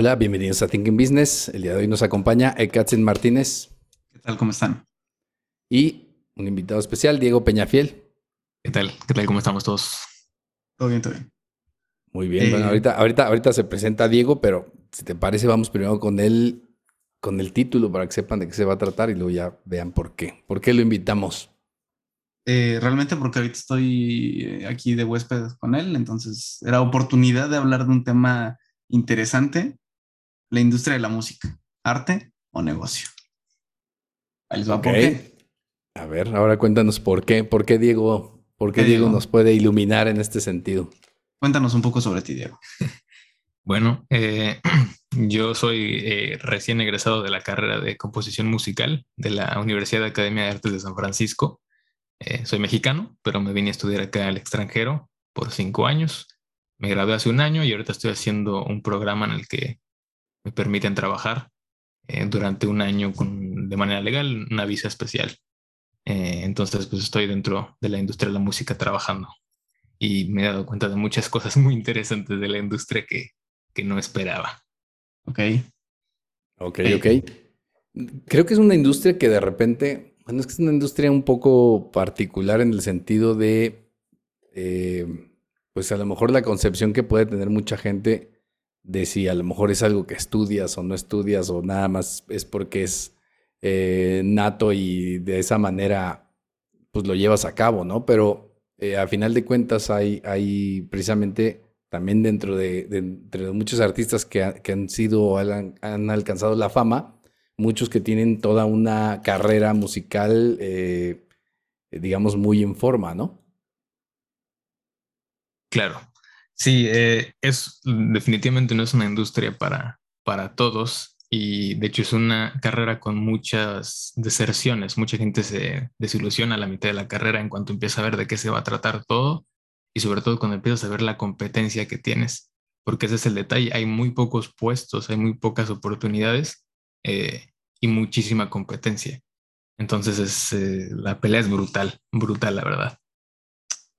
Hola, bienvenidos a Thinking Business. El día de hoy nos acompaña Ekatzen Martínez ¿Qué tal? ¿Cómo están? y un invitado especial, Diego Peñafiel. ¿Qué tal? ¿Qué tal? ¿Cómo estamos todos? Todo bien, todo bien. Muy bien, Eh, bueno, ahorita, ahorita, ahorita se presenta Diego, pero si te parece, vamos primero con él, con el título para que sepan de qué se va a tratar y luego ya vean por qué. ¿Por qué lo invitamos? Eh, realmente porque ahorita estoy eh, aquí de huésped con él, entonces era oportunidad de hablar de un tema interesante, la industria de la música, arte o negocio. Ahí les va por Ok. qué. A ver, ahora cuéntanos por qué, por qué Diego, por qué ¿Qué Diego nos puede iluminar en este sentido. Cuéntanos un poco sobre ti, Diego. Bueno, eh, yo soy eh, recién egresado de la carrera de composición musical de la Universidad de Academia de Artes de San Francisco. Eh, soy mexicano, pero me vine a estudiar acá al extranjero por cinco años. Me gradué hace un año y ahorita estoy haciendo un programa en el que me permiten trabajar eh, durante un año con, de manera legal, una visa especial. Eh, entonces, pues estoy dentro de la industria de la música trabajando y me he dado cuenta de muchas cosas muy interesantes de la industria que, que no esperaba. Ok. Ok, ok. Creo que es una industria que de repente, bueno, es que es una industria un poco particular en el sentido de, eh, pues a lo mejor la concepción que puede tener mucha gente de si a lo mejor es algo que estudias o no estudias o nada más es porque es eh, nato y de esa manera pues lo llevas a cabo, ¿no? Pero eh, a final de cuentas hay, hay precisamente también dentro de, entre muchos artistas que, que han sido o han, han alcanzado la fama, muchos que tienen toda una carrera musical, eh, digamos, muy en forma, ¿no? Claro, sí, eh, es definitivamente no es una industria para, para todos y de hecho es una carrera con muchas deserciones. Mucha gente se desilusiona a la mitad de la carrera en cuanto empieza a ver de qué se va a tratar todo y sobre todo cuando empiezas a ver la competencia que tienes, porque ese es el detalle. Hay muy pocos puestos, hay muy pocas oportunidades eh, y muchísima competencia. Entonces es, eh, la pelea es brutal, brutal, la verdad.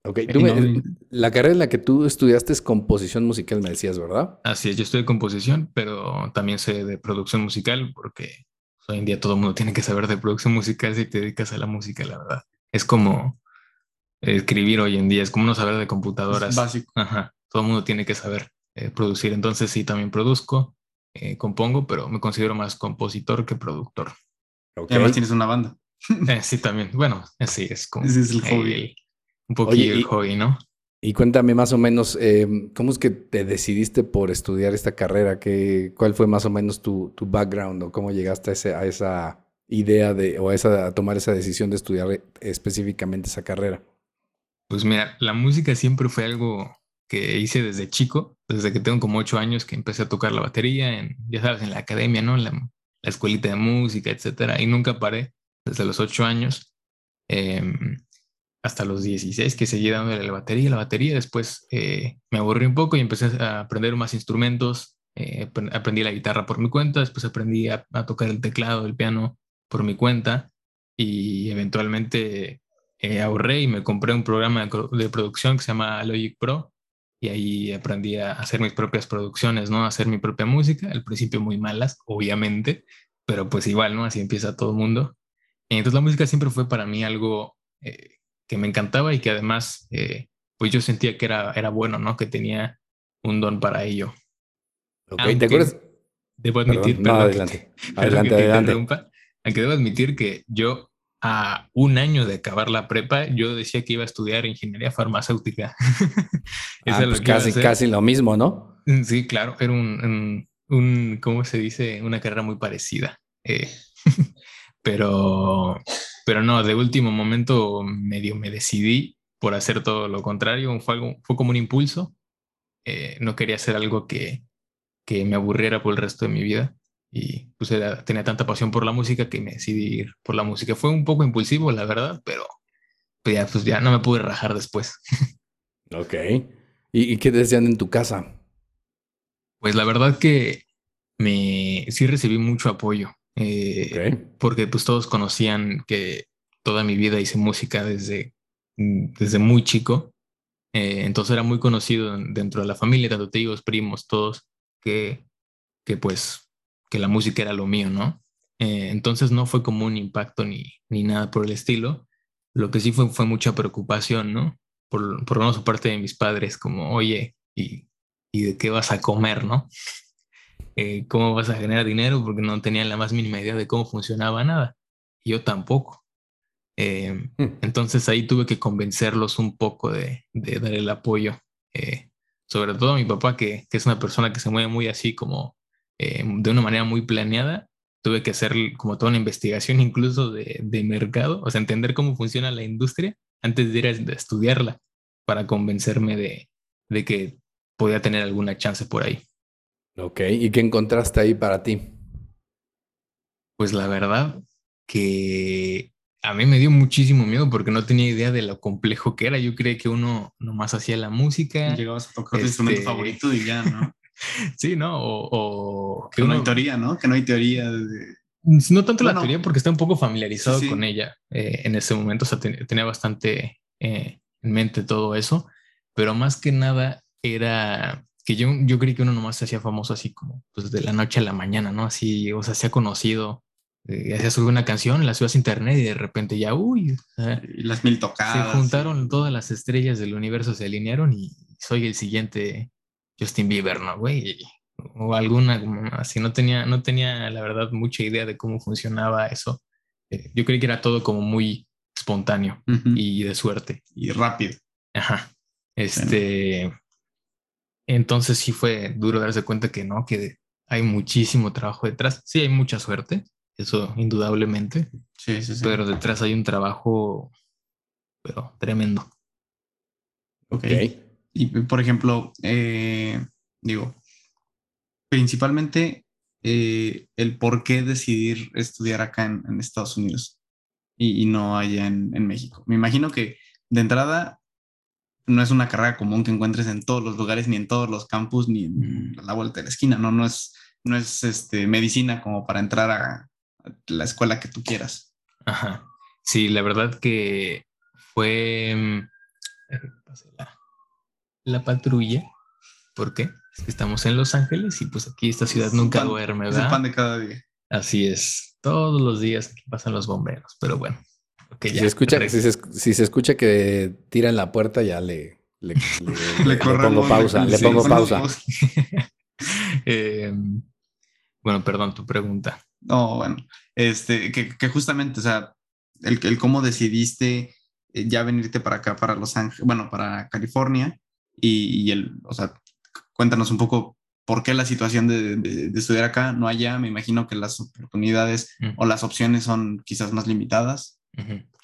Ok, tú me- la carrera en la que tú estudiaste es composición musical, me decías, ¿verdad? Así es, yo de composición, pero también sé de producción musical porque hoy en día todo el mundo tiene que saber de producción musical si te dedicas a la música, la verdad. Es como escribir hoy en día, es como no saber de computadoras. Es básico. Ajá, todo el mundo tiene que saber eh, producir. Entonces sí, también produzco, eh, compongo, pero me considero más compositor que productor. Ok. Y además tienes una banda. Eh, sí, también. Bueno, sí, es como Ese es el eh, hobby. Un poquillo Oye, el hobby, ¿no? Y cuéntame más o menos, eh, ¿cómo es que te decidiste por estudiar esta carrera? ¿Qué, ¿Cuál fue más o menos tu, tu background o cómo llegaste a, ese- a esa idea de, o a, esa, a tomar esa decisión de estudiar específicamente esa carrera? Pues mira, la música siempre fue algo que hice desde chico, desde que tengo como ocho años que empecé a tocar la batería, en, ya sabes, en la academia, ¿no? La, la escuelita de música, etcétera, y nunca paré desde los ocho años em, hasta los 16 que seguí dándole la batería, la batería, después eh, me aburrí un poco y empecé a aprender más instrumentos, eh, apren- aprendí la guitarra por mi cuenta, después aprendí a, a tocar el teclado, el piano por mi cuenta y eventualmente eh, ahorré y me compré un programa de, de producción que se llama Logic Pro y ahí aprendí a hacer mis propias producciones, ¿no? A hacer mi propia música, al principio muy malas, obviamente, pero pues igual, ¿no? Así empieza todo el mundo. Entonces la música siempre fue para mí algo eh, que me encantaba y que además, eh, pues yo sentía que era, era bueno, ¿no? Que tenía un don para ello. Ok, Aunque- ¿Te acuerdas? Debo Perdón, admitir, no, perdón, adelante. perdón Adelante, que te adelante. interrumpa, aunque debo admitir que yo a un año de acabar la prepa, yo decía que iba a estudiar ingeniería farmacéutica. Ah, pues casi, casi lo mismo, ¿no? Mm, Sí, claro, era un, un, un, ¿cómo se dice? Una carrera muy parecida. Eh, pero, pero no, de último momento medio me decidí por hacer todo lo contrario. Fue, algo, fue como un impulso. Eh, no quería hacer algo que, que me aburriera por el resto de mi vida. y pues tenía tanta pasión por la música que me decidí ir por la música. Fue un poco impulsivo, la verdad, pero pues ya, pues ya no me pude rajar después. Ok. ¿Y, qué decían en tu casa? Pues la verdad que me sí recibí mucho apoyo. Eh, porque pues todos conocían que toda mi vida hice música desde, desde muy chico. Eh, entonces era muy conocido dentro de la familia, tanto tíos, primos, todos, que, que pues que la música era lo mío, ¿no? Eh, entonces no fue como un impacto ni, ni nada por el estilo. Lo que sí fue, fue mucha preocupación, ¿no? Por, por lo menos parte de mis padres, como, oye, ¿y, ¿y de qué vas a comer, no? Eh, ¿Cómo vas a generar dinero? Porque no tenían la más mínima idea de cómo funcionaba nada. yo tampoco. Eh, hmm. Entonces ahí tuve que convencerlos un poco de, de dar el apoyo. sobre todo a mi papá, que, que, es una persona que se mueve muy así como eh, de una manera muy planeada. Tuve que hacer como toda una investigación incluso de, de mercado, o sea, entender cómo funciona la industria antes de ir a estudiarla para convencerme de, de que podía tener alguna chance por ahí. Ok, ¿y qué encontraste ahí para ti? Pues la verdad que a mí me dio muchísimo miedo porque no tenía idea de lo complejo que era. Yo creía que uno nomás hacía la música. Llegabas a tocar tu instrumento este, favorito y ya, ¿no? sí, ¿no? O, que, no hay teoría, ¿no? Que no hay teoría de... No tanto la teoría porque está un poco familiarizado con ella eh, en ese momento, o sea, tenía bastante eh, en mente todo eso, pero más que nada era que yo, yo creí que uno nomás se hacía famoso así como pues de la noche a la mañana, ¿no? Así, o sea, se ha conocido, eh, hacía subir una canción, la subías a internet y de repente ya, uy, las mil tocadas. Se juntaron todas las estrellas del universo, se alinearon y soy el siguiente Justin Bieber, ¿no, güey? O alguna así, no tenía, no tenía la verdad mucha idea de cómo funcionaba eso. Eh, yo creí que era todo como muy espontáneo y de suerte. Y rápido. Ajá. Este. Entonces sí fue duro darse cuenta que no, que hay muchísimo trabajo detrás. Sí, hay mucha suerte, eso indudablemente. Sí, sí, sí. Pero detrás hay un trabajo, pero tremendo. Ok. Y, por ejemplo, eh, digo, principalmente eh, el por qué decidir estudiar acá en, Estados Unidos y, no allá en, México. Me imagino que de entrada no es una carrera común que encuentres en todos los lugares, ni en todos los campus, ni en la vuelta de la esquina, ¿no? No es, no es este, medicina como para entrar a, la escuela que tú quieras. Ajá. Sí, la verdad que fue... Mm, la patrulla. ¿Por qué? Es que estamos en Los Ángeles y pues aquí esta ciudad nunca duerme, ¿verdad? Es el pan de cada día. Así es. Todos los días aquí pasan los bomberos, pero bueno. Si, se escucha, si, se, escucha que tiran la puerta, ya le, le, pongo pausa. Le pongo pausa. Em, bueno, perdón, tu pregunta. No, bueno, este, que, justamente, o sea, el, el cómo decidiste eh, ya venirte para acá, para Los Ángeles, bueno, para California, y, el, o sea, cuéntanos un poco por qué la situación de, estudiar acá, no allá. Me imagino que las oportunidades mm. o las opciones son quizás más limitadas.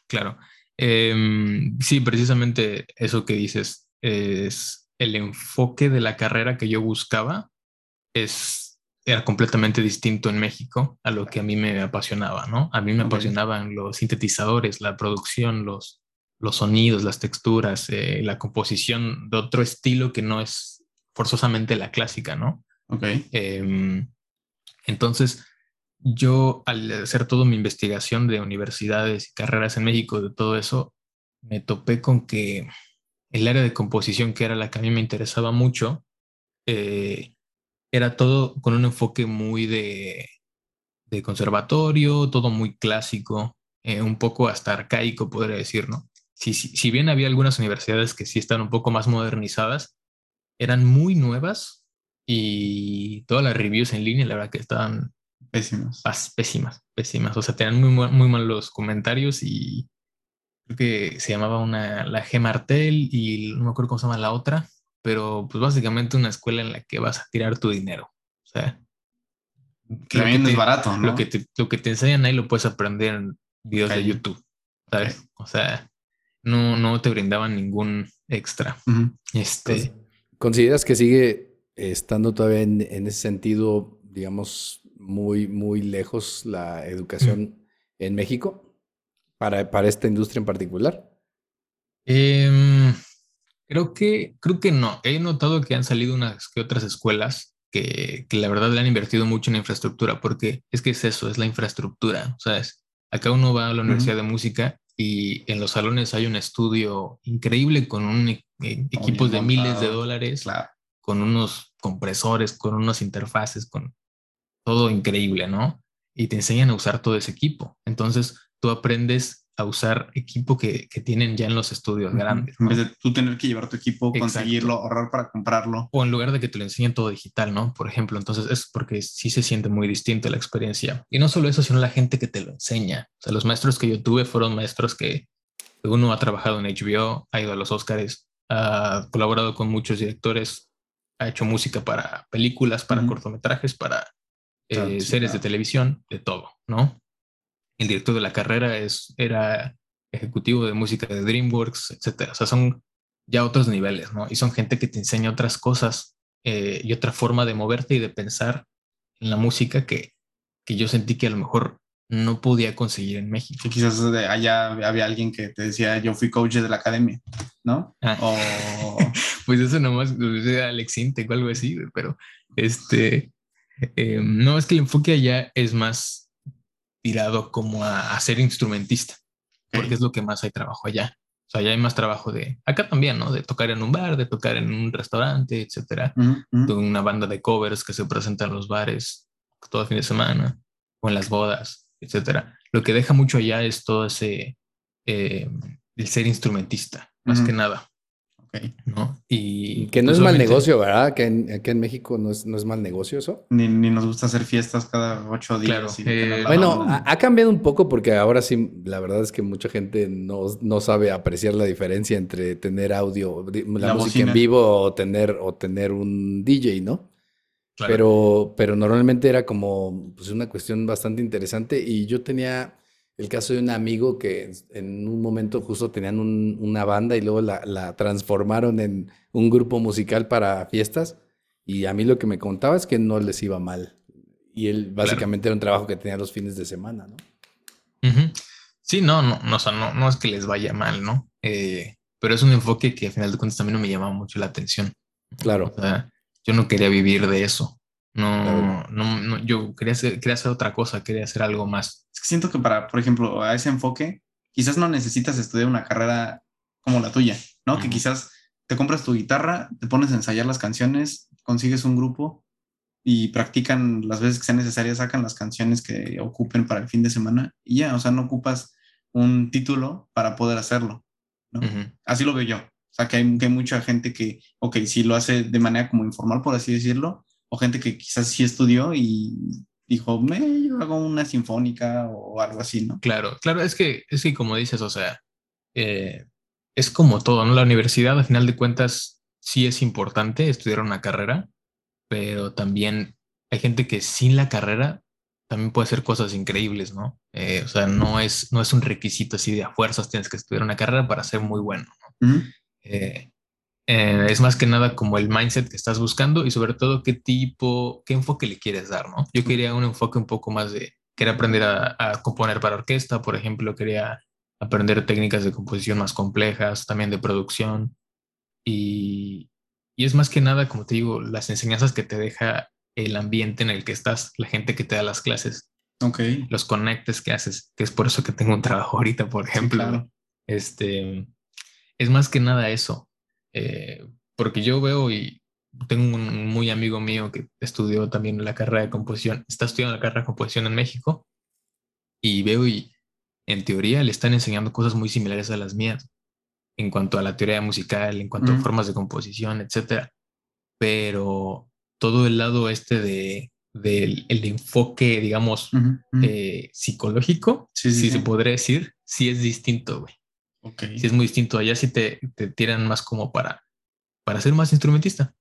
Claro. Em, sí, precisamente eso que dices es el enfoque de la carrera que yo buscaba es era completamente distinto en México a lo que a mí me apasionaba, ¿no? A mí me apasionaban los sintetizadores, la producción, los, los sonidos, las texturas, eh, la composición de otro estilo que no es forzosamente la clásica, ¿no? Ok. Em, entonces, yo al hacer toda mi investigación de universidades y carreras en México, de todo eso, me topé con que el área de composición, que era la que a mí me interesaba mucho, eh, era todo con un enfoque muy de, conservatorio, todo muy clásico, eh, un poco hasta arcaico, podría decir, ¿no? si, bien había algunas universidades que sí están un poco más modernizadas, eran muy nuevas y todas las reviews en línea, la verdad que estaban pésimas. Pésimas, pésimas. O sea, tenían muy, muy malos comentarios y creo que se llamaba una, la G Martel y no me acuerdo cómo se llama la otra, pero pues básicamente una escuela en la que vas a tirar tu dinero. O sea, que también es barato, ¿no? Lo que, te, lo que te enseñan ahí lo puedes aprender en videos de YouTube, ¿sabes? O sea, no, no te brindaban ningún extra. este... ¿Consideras que sigue estando todavía en, ese sentido, digamos, muy, muy lejos la educación en México para, para esta industria en particular? Em, creo que, creo que no. He notado que han salido unas que otras escuelas que, que, la verdad le han invertido mucho en infraestructura, porque es que es eso, es la infraestructura, ¿sabes? Acá uno va a la Universidad de Música y en los salones hay un estudio increíble con un, e, equipos de miles de dólares, con unos compresores, con unas interfaces, con todo increíble, ¿no? Y te enseñan a usar todo ese equipo. Entonces tú aprendes a usar equipo que, que tienen ya en los estudios grandes. En vez de tú tener que llevar tu equipo, conseguirlo, ahorrar para comprarlo. O en lugar de que te lo enseñen todo digital, ¿no? Por ejemplo, entonces es porque sí se siente muy distinta la experiencia. Y no solo eso, sino la gente que te lo enseña. O sea, los maestros que yo tuve fueron maestros que uno ha trabajado en HBO, ha ido a los Oscars, ha colaborado con muchos directores, ha hecho música para películas, para cortometrajes, para eh, series de televisión, de todo, ¿no? el director de la carrera es, era ejecutivo de música de DreamWorks, etcétera. O sea, son ya otros niveles, ¿no? Y son gente que te enseña otras cosas eh, y otra forma de moverte y de pensar en la música que, que yo sentí que a lo mejor no podía conseguir en México. Que quizás allá había alguien que te decía, yo fui coach de la academia, ¿no? Ah. O... pues eso nomás, Alex Intec o algo así, pero este, eh, no, es que el enfoque allá es más tirado como a, ser instrumentista, porque es lo que más hay trabajo allá. O sea, allá hay más trabajo de, acá también, ¿no? De tocar en un bar, de tocar en un restaurante, etcétera. De una banda de covers que se presenta en los bares todo el fin de semana o en las bodas, etcétera. Lo que deja mucho allá es todo ese, eh, el ser instrumentista, más que nada. ¿No? Y que no pues, es mal negocio, ¿verdad? Que en, aquí en México no es, no es mal negocio eso. Ni, ni, nos gusta hacer fiestas cada ocho días. Eh, bueno, ha, cambiado un poco porque ahora sí, la verdad es que mucha gente no, no sabe apreciar la diferencia entre tener audio, la, música en vivo o tener, o tener un DJ, ¿no? Pero, pero normalmente era como pues, una cuestión bastante interesante y yo tenía el caso de un amigo que en un momento justo tenían una banda y luego la, transformaron en un grupo musical para fiestas. Y a mí lo que me contaba es que no les iba mal. Y él básicamente era un trabajo que tenía los fines de semana, ¿no? Sí, no, no, no, no, no es que les vaya mal, ¿no? Eh, pero es un enfoque que al final de cuentas también no me llamaba mucho la atención. Claro. O sea, yo no quería vivir de eso. No, no, no, yo quería hacer, quería hacer otra cosa, quería hacer algo más. Es que siento que para, por ejemplo, a ese enfoque, quizás no necesitas estudiar una carrera como la tuya, ¿no? Que quizás te compras tu guitarra, te pones a ensayar las canciones, consigues un grupo y practican las veces que sea necesaria, sacan las canciones que ocupen para el fin de semana y ya, o sea, no ocupas un título para poder hacerlo, ¿no? Así lo veo yo. O sea, que hay, que hay mucha gente que, ok, si lo hace de manera como informal, por así decirlo, o gente que quizás sí estudió y dijo, me, yo hago una sinfónica o algo así, ¿no? Claro, claro, es que, es que como dices, o sea, eh, es como todo, ¿no? La universidad, al final de cuentas, sí es importante estudiar una carrera, pero también hay gente que sin la carrera también puede hacer cosas increíbles, ¿no? Eh, o sea, no es, no es un requisito así de a fuerzas tienes que estudiar una carrera para ser muy bueno, ¿no? Eh, es más que nada como el mindset que estás buscando y sobre todo qué tipo, qué enfoque le quieres dar, ¿no? Yo quería un enfoque un poco más de, quería aprender a, componer para orquesta, por ejemplo, quería aprender técnicas de composición más complejas, también de producción. Y, y es más que nada, como te digo, las enseñanzas que te deja el ambiente en el que estás, la gente que te da las clases. Okay. Los conectes que haces, que es por eso que tengo un trabajo ahorita, por ejemplo. Este, es más que nada eso. Eh, porque yo veo y tengo un muy amigo mío que estudió también la carrera de composición, está estudiando la carrera de composición en México y veo y en teoría le están enseñando cosas muy similares a las mías en cuanto a la teoría musical, en cuanto a formas de composición, etcétera. Pero todo el lado este de del el enfoque, digamos, eh, psicológico, si se podría decir, sí es distinto, güey. Okay. Sí es muy distinto. Allá sí te, te tiran más como para, para ser más instrumentista.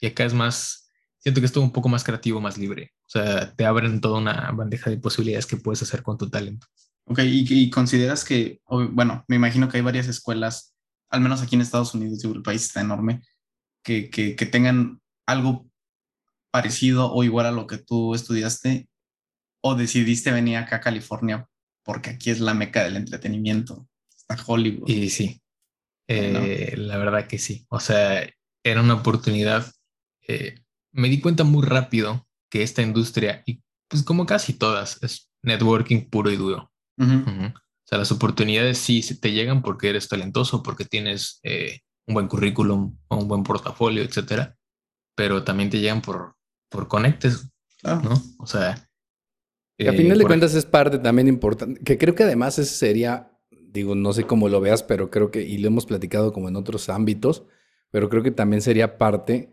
Y acá es más, siento que es todo un poco más creativo, más libre. O sea, te abren toda una bandeja de posibilidades que puedes hacer con tu talento. Ok, y, consideras que, bueno, me imagino que hay varias escuelas, al menos aquí en Estados Unidos, el país está enorme, que, que, que tengan algo parecido o igual a lo que tú estudiaste o decidiste venir acá a California porque aquí es la meca del entretenimiento, está Hollywood. Y sí, eh, la verdad que sí. O sea, era una oportunidad. Eh, me di cuenta muy rápido que esta industria, y pues como casi todas, es networking puro y duro. O sea, las oportunidades sí te llegan porque eres talentoso, porque tienes eh, un buen currículum o un buen portafolio, etcétera, pero también te llegan por, por conectes, ¿no? O sea. a final de cuentas es parte también importante, que creo que además ese sería digo, no sé cómo lo veas, pero creo que, y lo hemos platicado como en otros ámbitos, pero creo que también sería parte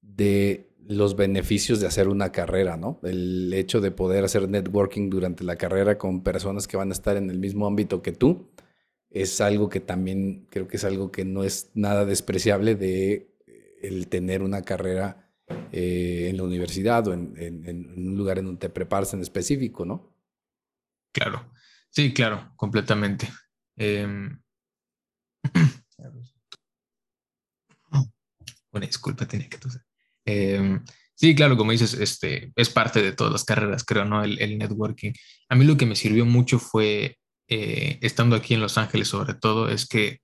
de los beneficios de hacer una carrera, ¿no? El hecho de poder hacer networking durante la carrera con personas que van a estar en el mismo ámbito que tú, es algo que también creo que es algo que no es nada despreciable de el tener una carrera eh, en la universidad o en, en, un lugar en donde te preparas en específico, ¿no? Claro, sí, claro, completamente. Em, una disculpa, tenía que. Em, sí, claro, como dices, este, es parte de todas las carreras, creo, ¿no? El, networking. A mí lo que me sirvió mucho fue, eh, estando aquí en Los Ángeles sobre todo, es que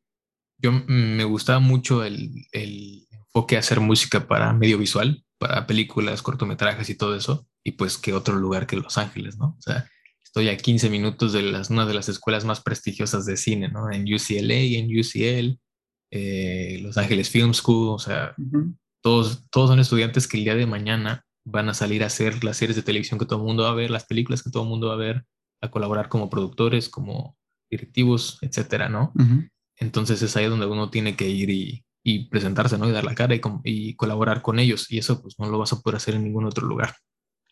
yo me gustaba mucho el, el enfoque a hacer música para medio visual, para películas, cortometrajes y todo eso, y pues qué otro lugar que Los Ángeles, ¿no? O sea, estoy a 15 minutos de las, una de las escuelas más prestigiosas de cine, ¿no? En UCLA, en UCL, eh, Los Ángeles Film School, o sea, todos, todos son estudiantes que el día de mañana van a salir a hacer las series de televisión que todo el mundo va a ver, las películas que todo el mundo va a ver, a colaborar como productores, como directivos, etcétera, ¿no? Entonces es ahí donde uno tiene que ir y, y presentarse, ¿no? Y dar la cara y, y, colaborar con ellos. Y eso pues no lo vas a poder hacer en ningún otro lugar.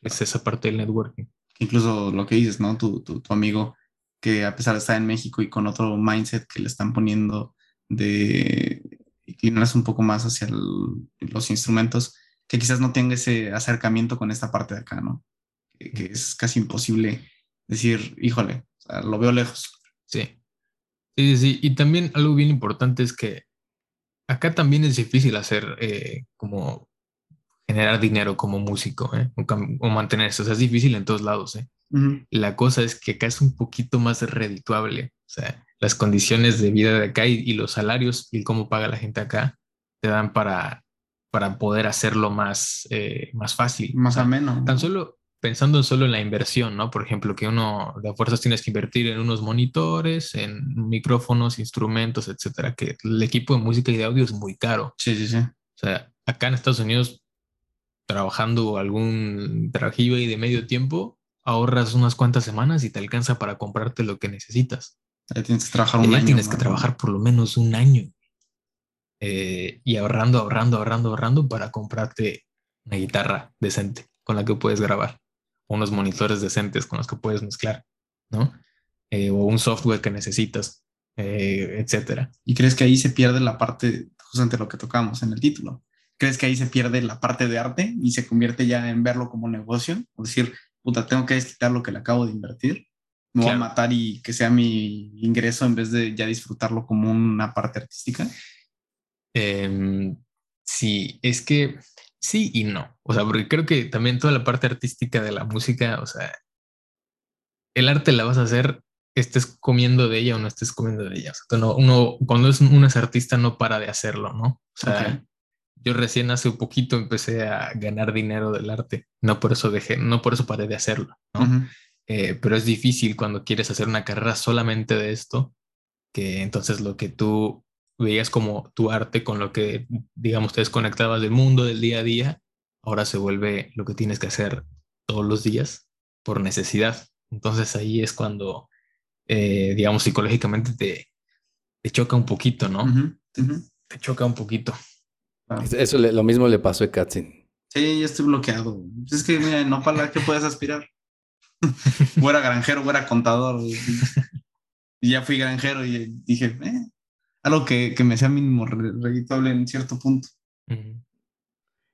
Es esa parte del networking incluso lo que dices, ¿no? Tu, tu, amigo que a pesar de estar en México y con otro mindset que le están poniendo de inclinarse un poco más hacia los instrumentos, que quizás no tenga ese acercamiento con esta parte de acá, ¿no? Que, es casi imposible decir, híjole, lo veo lejos. Sí. Sí, sí, y también algo bien importante es que acá también es difícil hacer eh, como generar dinero como músico ¿eh? o, mantenerse. O sea, es difícil en todos lados. ¿eh? La cosa es que acá es un poquito más redituable. O sea, las condiciones de vida de acá y, los salarios y cómo paga la gente acá te dan para, para poder hacerlo más, eh, más fácil. Más ameno. Tan solo pensando solo en la inversión, ¿no? Por ejemplo, que uno de fuerzas tienes que invertir en unos monitores, en micrófonos, instrumentos, etcétera, que el equipo de música y de audio es muy caro. Sí, sí, sí. O sea, acá en Estados Unidos trabajando algún trabajillo y de medio tiempo, ahorras unas cuantas semanas y te alcanza para comprarte lo que necesitas. Ahí tienes que trabajar un año. Tienes que trabajar por lo menos un año. Eh, y ahorrando, ahorrando, ahorrando, ahorrando para comprarte una guitarra decente con la que puedes grabar, unos monitores decentes con los que puedes mezclar, ¿no? Eh, o un software que necesitas, eh, etcétera. ¿Y crees que ahí se pierde la parte, justamente lo que tocamos en el título? ¿Crees que ahí se pierde la parte de arte y se convierte ya en verlo como negocio? O decir, puta, tengo que desquitar lo que le acabo de invertir, me voy a matar y que sea mi ingreso en vez de ya disfrutarlo como una parte artística. Em, sí, es que sí y no. O sea, porque creo que también toda la parte artística de la música, o sea, el arte la vas a hacer estés comiendo de ella o no estés comiendo de ella. O sea, uno, cuando es, uno es artista no para de hacerlo, ¿no? O sea, yo recién hace un poquito empecé a ganar dinero del arte, no por eso dejé, no por eso paré de hacerlo, ¿no? Eh, pero es difícil cuando quieres hacer una carrera solamente de esto, que entonces lo que tú veías como tu arte con lo que, digamos, te desconectabas del mundo, del día a día, ahora se vuelve lo que tienes que hacer todos los días por necesidad. Entonces ahí es cuando, eh, digamos, psicológicamente te, te choca un poquito, ¿no? Te choca un poquito. Eso lo mismo le pasó a Katzin. Sí, ya estoy bloqueado. Es que, mira, no para qué puedes aspirar. o era granjero, o era contador. Y ya fui granjero y dije, eh, algo que, que, me sea mínimo redituable en cierto punto.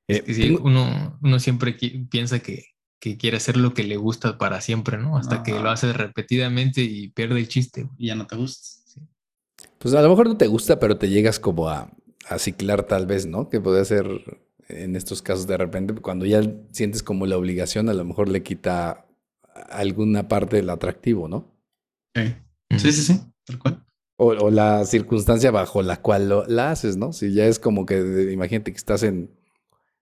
Eh, uno, uno siempre piensa que, que, quiere hacer lo que le gusta para siempre, ¿no? Hasta que lo hace repetidamente y pierde el chiste. Y ya no te gusta. Pues a lo mejor no te gusta, pero te llegas como a, a ciclar tal vez, ¿no? Que puede ser en estos casos de repente, cuando ya sientes como la obligación, a lo mejor le quita alguna parte del atractivo, ¿no? Sí, sí, sí, sí, tal cual. O, la circunstancia bajo la cual lo, la haces, ¿no? Si ya es como que, imagínate que estás en,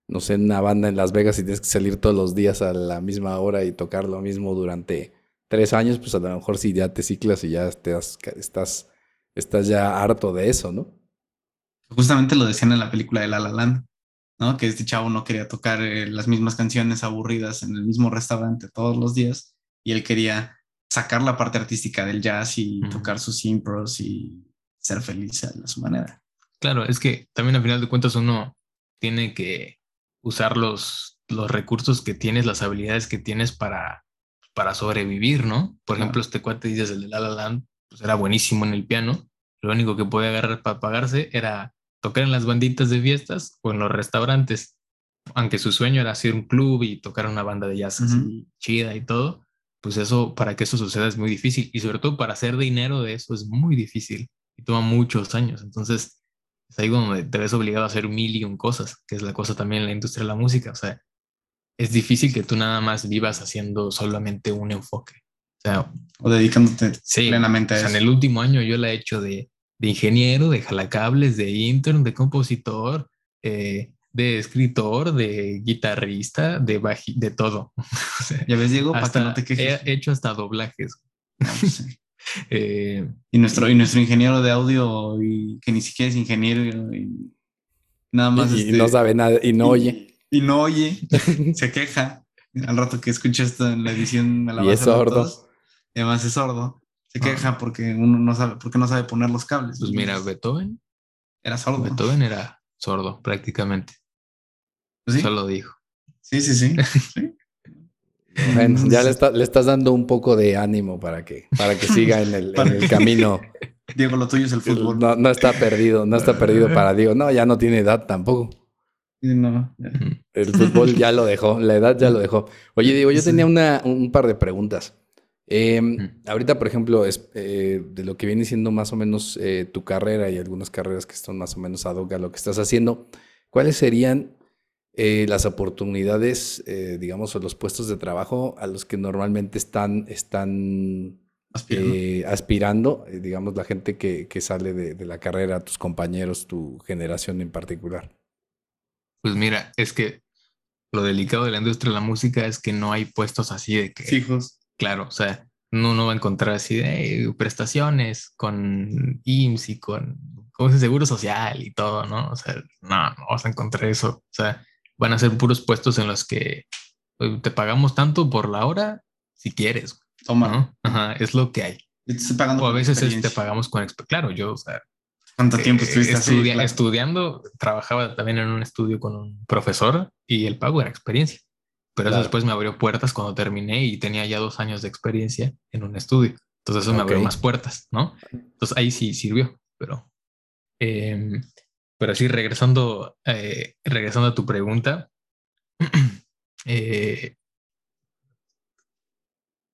no sé, en una banda en Las Vegas y tienes que salir todos los días a la misma hora y tocar lo mismo durante tres años, pues a lo mejor si ya te ciclas y ya estás, estás, estás ya harto de eso, ¿no? Justamente lo decían en la película de La La Land, ¿no? Que este chavo no quería tocar eh, las mismas canciones aburridas en el mismo restaurante todos los días y él quería sacar la parte artística del jazz y tocar sus impros y ser feliz a su manera. Claro, es que también al final de cuentas uno tiene que usar los, los recursos que tienes, las habilidades que tienes para, para sobrevivir, ¿no? Por ejemplo, este cuate dices, el de La La Land, pues era buenísimo en el piano, lo único que podía agarrar para pagarse era tocar en las banditas de fiestas o en los restaurantes. Aunque su sueño era hacer un club y tocar una banda de jazz así chida y todo, pues eso, para que eso suceda es muy difícil. Y sobre todo para hacer dinero de eso es muy difícil y toma muchos años. Entonces, es ahí donde te ves obligado a hacer mil y un cosas, que es la cosa también en la industria de la música. O sea, es difícil que tú nada más vivas haciendo solamente un enfoque. O sea, o dedicándote plenamente a eso. en el último año yo la he hecho de de ingeniero, de jalacables, de intern, de compositor, eh, de escritor, de guitarrista, de de todo. ya ves, Diego, para que no te quejes. He hecho hasta doblajes. Pues eh, y, nuestro, y nuestro ingeniero de audio, y, que ni siquiera es ingeniero, y nada más. Y, este, no sabe nada, y no oye. Y no oye, se queja. Al rato que escucha esto en la edición, me la y es sordo. Y además es sordo. Se queja porque uno no sabe, porque no sabe poner los cables. Pues mira, Beethoven era sordo. Beethoven era sordo prácticamente. ¿Sí? Solo dijo. Sí, sí, sí. Bueno, ya le, estás dando un poco de ánimo para que, para que siga en el, camino. Diego, lo tuyo es el fútbol. No, no, está perdido, no está perdido para Diego. No, ya no tiene edad tampoco. No. El fútbol ya lo dejó, la edad ya lo dejó. Oye, Diego, yo tenía una, un par de preguntas. Em, ahorita, por ejemplo, es, eh, de lo que viene siendo más o menos eh, tu carrera y algunas carreras que están más o menos ad hoc a lo que estás haciendo, ¿cuáles serían eh, las oportunidades, digamos, o los puestos de trabajo a los que normalmente están, están aspirando, digamos, la gente que, que sale de, de, la carrera, tus compañeros, tu generación en particular? Pues mira, es que lo delicado de la industria de la música es que no hay puestos así de que... Fijos Claro, o sea, uno no va a encontrar así de prestaciones con IMSS y con, con seguro social y todo, ¿no? O sea, no, no vas a encontrar eso. O sea, van a ser puros puestos en los que te pagamos tanto por la hora si quieres. Toma. ¿no? Ajá, es lo que hay. pagando o a veces te pagamos con... Claro, yo, o sea... ¿Cuánto tiempo estuviste así, Estudiando, trabajaba también en un estudio con un profesor y el pago era experiencia. Pero eso después me abrió puertas cuando terminé y tenía ya dos años de experiencia en un estudio. Entonces eso me abrió más puertas, ¿no? Entonces ahí sí sirvió, pero... Eh, pero sí, regresando, eh, regresando a tu pregunta, eh,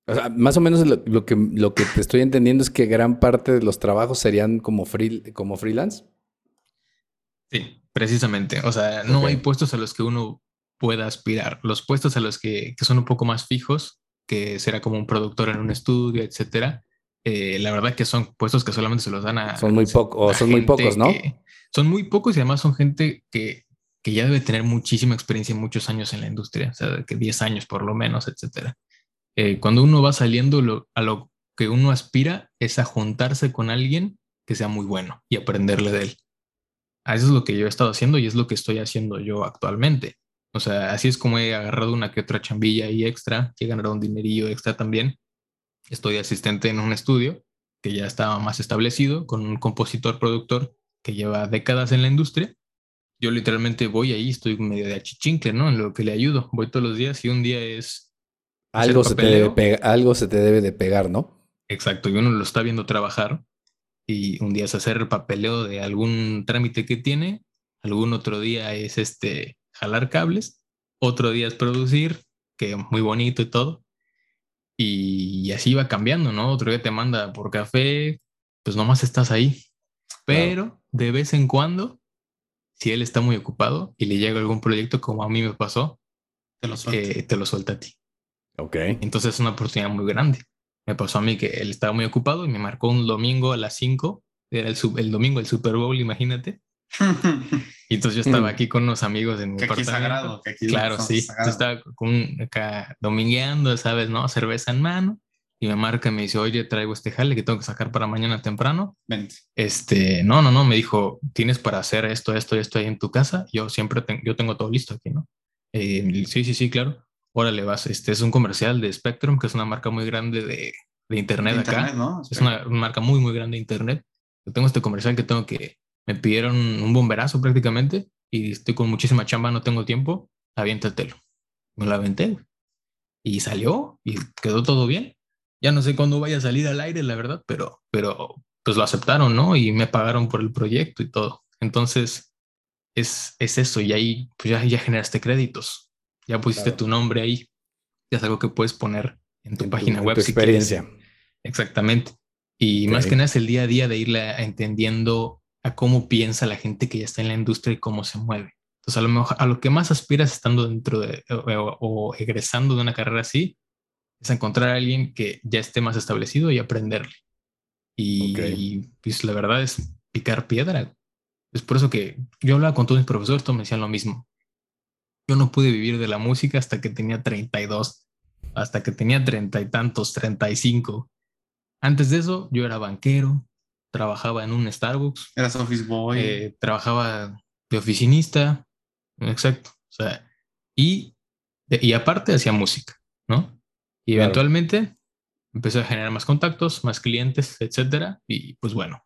o sea, más o menos lo, que, lo que te estoy entendiendo es que gran parte de los trabajos serían como, free, como freelance. Sí, precisamente. O sea, no hay puestos a los que uno pueda aspirar. Los puestos a los que, son un poco más fijos, que será como un productor en un estudio, etcétera, eh, la verdad que son puestos que solamente se los dan a. Son muy pocos, son muy pocos, ¿no? Son muy pocos y además son gente que, que, ya debe tener muchísima experiencia, muchos años en la industria, o sea, que 10 años por lo menos, etcétera. Eh, cuando uno va saliendo, a lo que uno aspira es a juntarse con alguien que sea muy bueno y aprenderle de él. Eso es lo que yo he estado haciendo y es lo que estoy haciendo yo actualmente. O sea, así es como he agarrado una que otra chambilla y extra, he ganado un dinerillo extra también. Estoy asistente en un estudio que ya estaba más establecido, con un compositor productor que lleva décadas en la industria. Yo literalmente voy ahí, estoy medio de achichincle, ¿no? En lo que le ayudo. Voy todos los días y un día es... Algo se, te debe algo se te debe de pegar, ¿no? Exacto, y uno lo está viendo trabajar y un día es hacer el papeleo de algún trámite que tiene, algún otro día es este jalar cables, otro día es producir, que muy bonito y todo, y, así va cambiando, ¿no? Otro día te manda por café, pues nomás estás ahí, pero de vez en cuando si él está muy ocupado y le llega algún proyecto como a mí me pasó, Te lo suelto. eh, te lo suelta a ti. Ok. Entonces es una oportunidad muy grande. Me pasó a mí que él estaba muy ocupado y me marcó un domingo a las 5, era el, sub- el domingo del Super Bowl, imagínate. Y entonces yo estaba Mm. aquí con unos amigos en mi que aquí sagrado. Que aquí Claro, sí. Yo estaba con, acá domingueando, ¿sabes? ¿No? Cerveza en mano. Y me marca y me dice, oye, traigo este jale que tengo que sacar para mañana temprano. Vente. Este, no, no, no, me dijo, tienes para hacer esto, esto y esto ahí en tu casa. Yo siempre tengo, yo tengo todo listo aquí, ¿no? Eh, sí, sí, sí, claro. Órale, vas. Este es un comercial de Spectrum, que es una marca muy grande de, de internet acá. Internet, ¿no? Es una marca muy, muy grande de internet. Yo tengo este comercial que tengo que, me pidieron un bomberazo prácticamente y estoy con muchísima chamba, no tengo tiempo, aviéntatelo. Me lo aventé y salió y quedó todo bien. Ya no sé cuándo vaya a salir al aire, la verdad, pero, pero pues lo aceptaron, ¿no? Y me pagaron por el proyecto y todo. Entonces, es, es eso y ahí pues ya, ya generaste créditos, ya pusiste Claro. tu nombre ahí, ya es algo que puedes poner en tu En tu- página en web. tu si quieres. experiencia. Exactamente. Y más que nada es el día a día de irle entendiendo a cómo piensa la gente que ya está en la industria y cómo se mueve. Entonces, a lo mejor a lo que más aspiras estando dentro de o, o- egresando de una carrera así es encontrar a alguien que ya esté más establecido y aprenderle. Y, Ok. y, pues la verdad es picar piedra. Es por eso que yo hablaba con todos mis profesores, todos me decían lo mismo. Yo no pude vivir de la música hasta que tenía 32, hasta que tenía treinta y tantos, 35. Antes de eso, yo era banquero, trabajaba en un Starbucks, Eras Office Boy. eh, trabajaba de oficinista, exacto. O sea, y, y aparte hacía música, ¿no? Y Claro. eventualmente empecé a generar más contactos, más clientes, etcétera. Y pues bueno,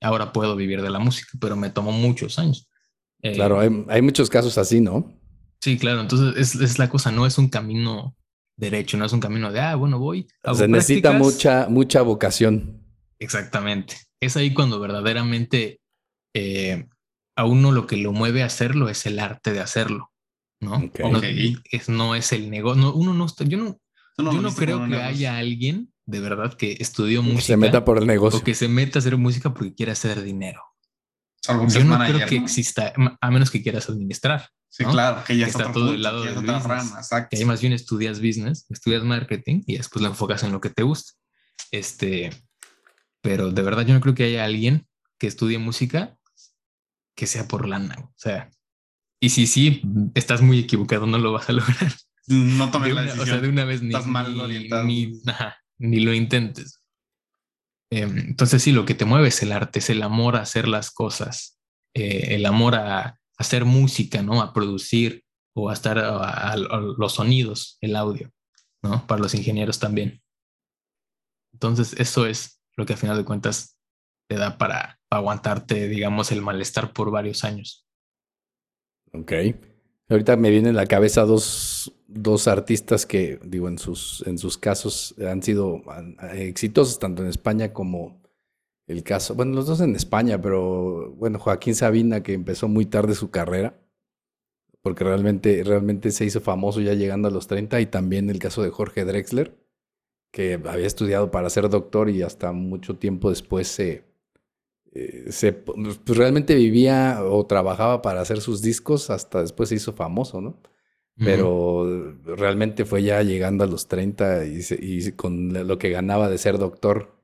ahora puedo vivir de la música, pero me tomó muchos años. Eh, Claro, hay, hay muchos casos así, ¿no? Sí, claro. Entonces es, es la cosa, no es un camino derecho, no es un camino de, ah, bueno, voy. hago Se necesita prácticas". mucha, mucha vocación. Exactamente. Es ahí cuando verdaderamente eh, a uno lo que lo mueve a hacerlo es el arte de hacerlo, ¿no? Ok. No, Ok. es, no es el negocio. No, uno no está, yo no, yo no creo que haya alguien de verdad que estudió música Se meta por el negocio. o que se meta a hacer música porque quiera hacer dinero. Salvo que Yo no manager, creo que ¿no? exista, a menos que quieras administrar. Sí, ¿no? claro, que ya Que está, todo punto, el lado que del otra business. rama, exacto. que ahí más bien estudias business, estudias marketing y después lo enfocas en lo que te gusta. Este, pero de verdad yo no creo que haya alguien que estudie música que sea por lana. O sea, y si sí, estás muy equivocado, no lo vas a lograr. No tomes la una- o decisión. sea, de una vez ni, Estás mal orientado. ni- ajá, ni lo intentes. Em, entonces sí, lo que te mueve es el arte, es el amor a hacer las cosas, eh, el amor a hacer música, ¿no? A producir o a estar a, a- a los sonidos, el audio, ¿no? Para los ingenieros también. Entonces eso es lo que a final de cuentas te da para, aguantarte, digamos, el malestar por varios años. Ok. Ahorita me vienen a la cabeza dos, dos artistas que, digo, en sus, en sus casos han sido han- exitosos, tanto en España como el caso, bueno, los dos en España, pero bueno, Joaquín Sabina, que empezó muy tarde su carrera, porque realmente, realmente se hizo famoso ya llegando a los 30, y también el caso de Jorge Drexler, que había estudiado para ser doctor y hasta mucho tiempo después se, eh, se, pues realmente vivía o trabajaba para hacer sus discos, hasta después se hizo famoso, ¿no? Pero realmente fue ya llegando a los 30 y, se- y con lo que ganaba de ser doctor,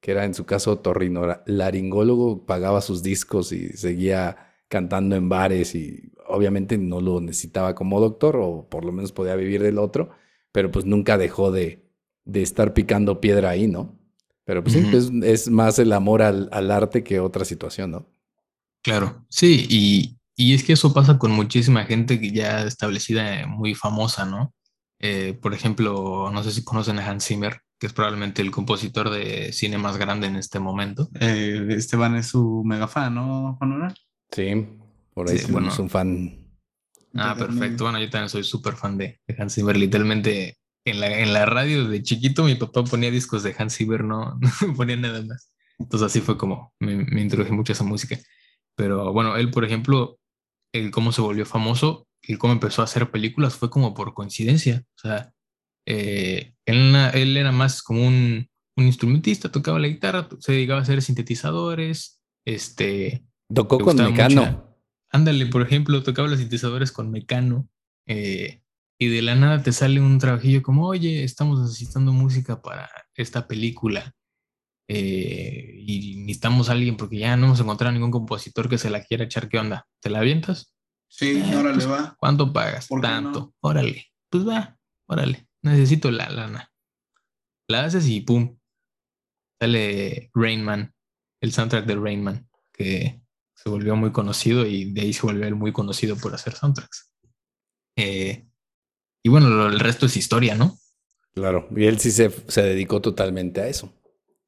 que era en su caso torrinolaringólogo, pagaba sus discos y seguía cantando en bares y obviamente no lo necesitaba como doctor o por lo menos podía vivir del otro, pero pues nunca dejó de, de estar picando piedra ahí, ¿no? Pero pues sí, es, es más el amor al, al arte que otra situación, ¿no? Claro, sí, y, y es que eso pasa con muchísima gente que ya establecida, eh, muy famosa, ¿no? Eh, por ejemplo, no sé si conocen a Hans Zimmer, que es probablemente el compositor de cine más grande en este momento. Eh, Esteban es su mega fan, ¿no, Juan? Sí, por ahí Sí, bueno. un fan. Ah, perfecto. Bueno, yo también soy súper fan de, de Hans Zimmer. Literalmente en la, en la radio de chiquito mi papá ponía discos de Hans Zimmer, no, no ponía nada más. Entonces así fue como me, me introduje mucho a esa música. Pero bueno, él, por ejemplo, el cómo se volvió famoso y cómo empezó a hacer películas fue como por coincidencia. O sea, eh, él, él era más como un, un instrumentista, tocaba la guitarra, se dedicaba a hacer sintetizadores, este, Tocó ¿Te con Mecano. mucha? ándale, por ejemplo, tocaba los sintetizadores con Mecano eh, y de la nada te sale un trabajillo como, oye, estamos necesitando música para esta película eh, y necesitamos a alguien porque ya no hemos encontrado ningún compositor que se la quiera echar. ¿Qué onda? ¿Te la avientas? Sí, Eh, órale, pues, va. ¿Cuánto pagas? ¿Por qué Tanto. no? Órale. Pues va, órale. Necesito la lana. La haces y pum. Sale Rain Man, el soundtrack de Rain Man, que se volvió muy conocido y de ahí se volvió él muy conocido por hacer soundtracks. Eh, y bueno, lo- el resto es historia, ¿no? Claro. Y él sí se, se dedicó totalmente a eso.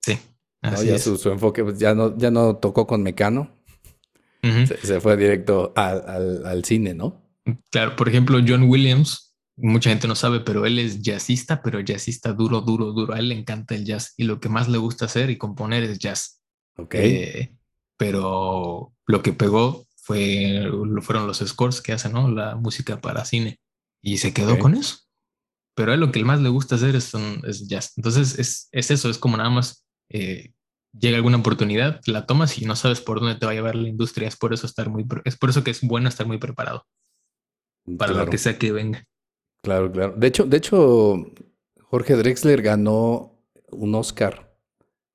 Sí. ¿no? Así Ya es. su, su enfoque pues, ya no, ya no tocó con Mecano, se, se fue directo al, al- al cine, ¿no? Claro, por ejemplo, John Williams, mucha gente no sabe, pero él es jazzista, pero jazzista duro, duro, duro. A él le encanta el jazz y lo que más le gusta hacer y componer es jazz. Ok. Eh, pero lo que pegó fue, fueron los scores que hacen, ¿no? La música para cine. Y se quedó con eso. Pero a él lo que más le gusta hacer es, son- es jazz. Entonces es, es eso, es como nada más eh, llega alguna oportunidad, la tomas y no sabes por dónde te va a llevar la industria. Es por eso estar muy, es por eso que es bueno estar muy preparado para claro, lo que sea que venga. claro, claro. De hecho, de hecho, Jorge Drexler ganó un Oscar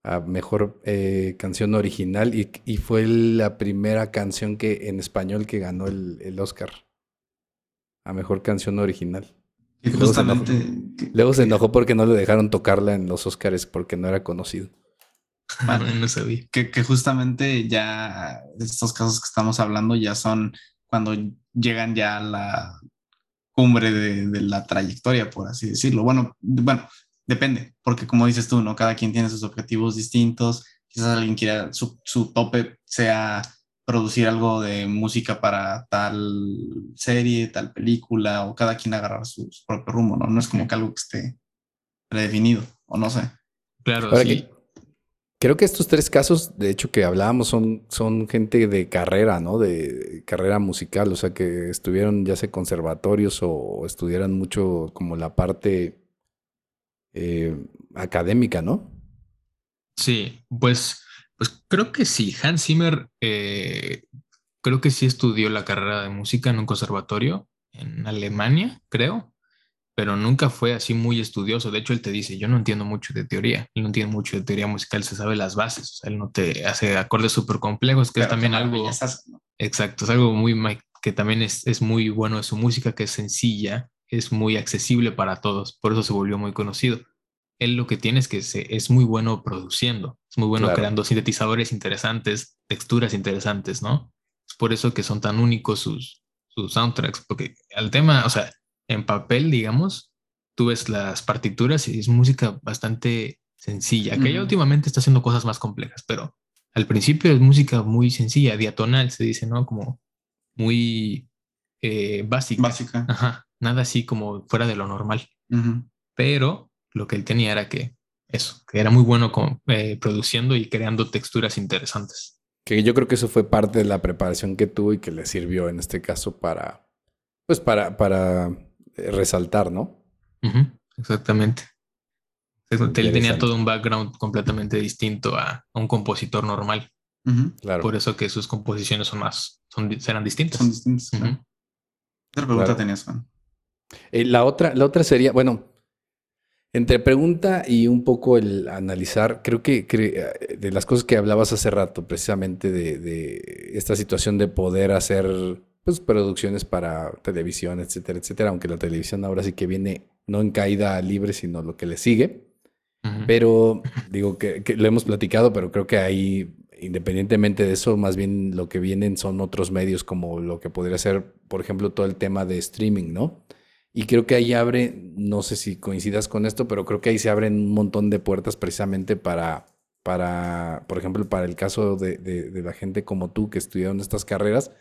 a mejor eh, canción original y, y fue la primera canción que en español que ganó el, el Oscar a mejor canción original. Que Luego se enojó. justamente. Luego se enojó porque no le dejaron tocarla en los Oscars porque no era conocido. Bueno, no sabía. que, que justamente ya estos casos que estamos hablando ya son cuando llegan ya a la cumbre de, de la trayectoria, por así decirlo. Bueno, bueno, depende, porque como dices tú, ¿no? Cada quien tiene sus objetivos distintos. Quizás alguien quiera, su, su tope sea producir algo de música para tal serie, tal película, o cada quien agarrar su, su propio rumbo, ¿no? No es como que algo que esté predefinido, o no sé. Claro, Ahora sí. que- Creo que estos tres casos, de hecho, que hablábamos son, son gente de carrera, ¿no? De carrera musical, o sea, que estuvieron ya sea conservatorios o estudiaran mucho como la parte eh, académica, ¿no? Sí, pues, pues creo que sí. Hans Zimmer eh, creo que sí estudió la carrera de música en un conservatorio en Alemania, creo, pero nunca fue así muy estudioso. De hecho, él te dice, yo no entiendo mucho de teoría, él no entiende mucho de teoría musical, se sabe las bases, o sea, él no te hace acordes súper complejos, que es también algo, exacto, es algo muy, que también es, es muy bueno de su música, que es sencilla, es muy accesible para todos, por eso se volvió muy conocido él lo que tiene es que se, es muy bueno produciendo, es muy bueno Claro. creando sintetizadores interesantes, texturas interesantes, ¿no? Es por eso que son tan únicos sus, sus soundtracks, porque al tema, o sea, en papel, digamos, tú ves las partituras y es música bastante sencilla, que ya Ujú. últimamente está haciendo cosas más complejas, pero al principio es música muy sencilla, diatonal, se dice, ¿no? Como muy eh, básica. Básica. Ajá, nada así como fuera de lo normal pero lo que él tenía era que eso, que era muy bueno con, eh, produciendo y creando texturas interesantes. Que yo creo que eso fue parte de la preparación que tuvo y que le sirvió en este caso para, pues para, para eh, resaltar, ¿no? Exactamente. Él tenía todo un background completamente distinto a, a un compositor normal. Claro. Por eso que sus composiciones son más, son, serán distintas. Son distintos. Ujú. claro. ¿Qué otra pregunta Claro. tenías, Juan? Eh, la otra, la otra sería, bueno, entre pregunta y un poco el analizar, creo que, de las cosas que hablabas hace rato, precisamente de, de esta situación de poder hacer pues, producciones para televisión, etcétera, etcétera, aunque la televisión ahora sí que viene no en caída libre, sino lo que le sigue. Pero digo que, que lo hemos platicado, pero creo que ahí, independientemente de eso, más bien lo que vienen son otros medios como lo que podría ser, por ejemplo, todo el tema de streaming, ¿no? Y creo que ahí abre, no sé si coincidas con esto, pero creo que ahí se abren un montón de puertas precisamente para, para por ejemplo, para el caso de, de- la gente como tú que estudiaron estas carreras,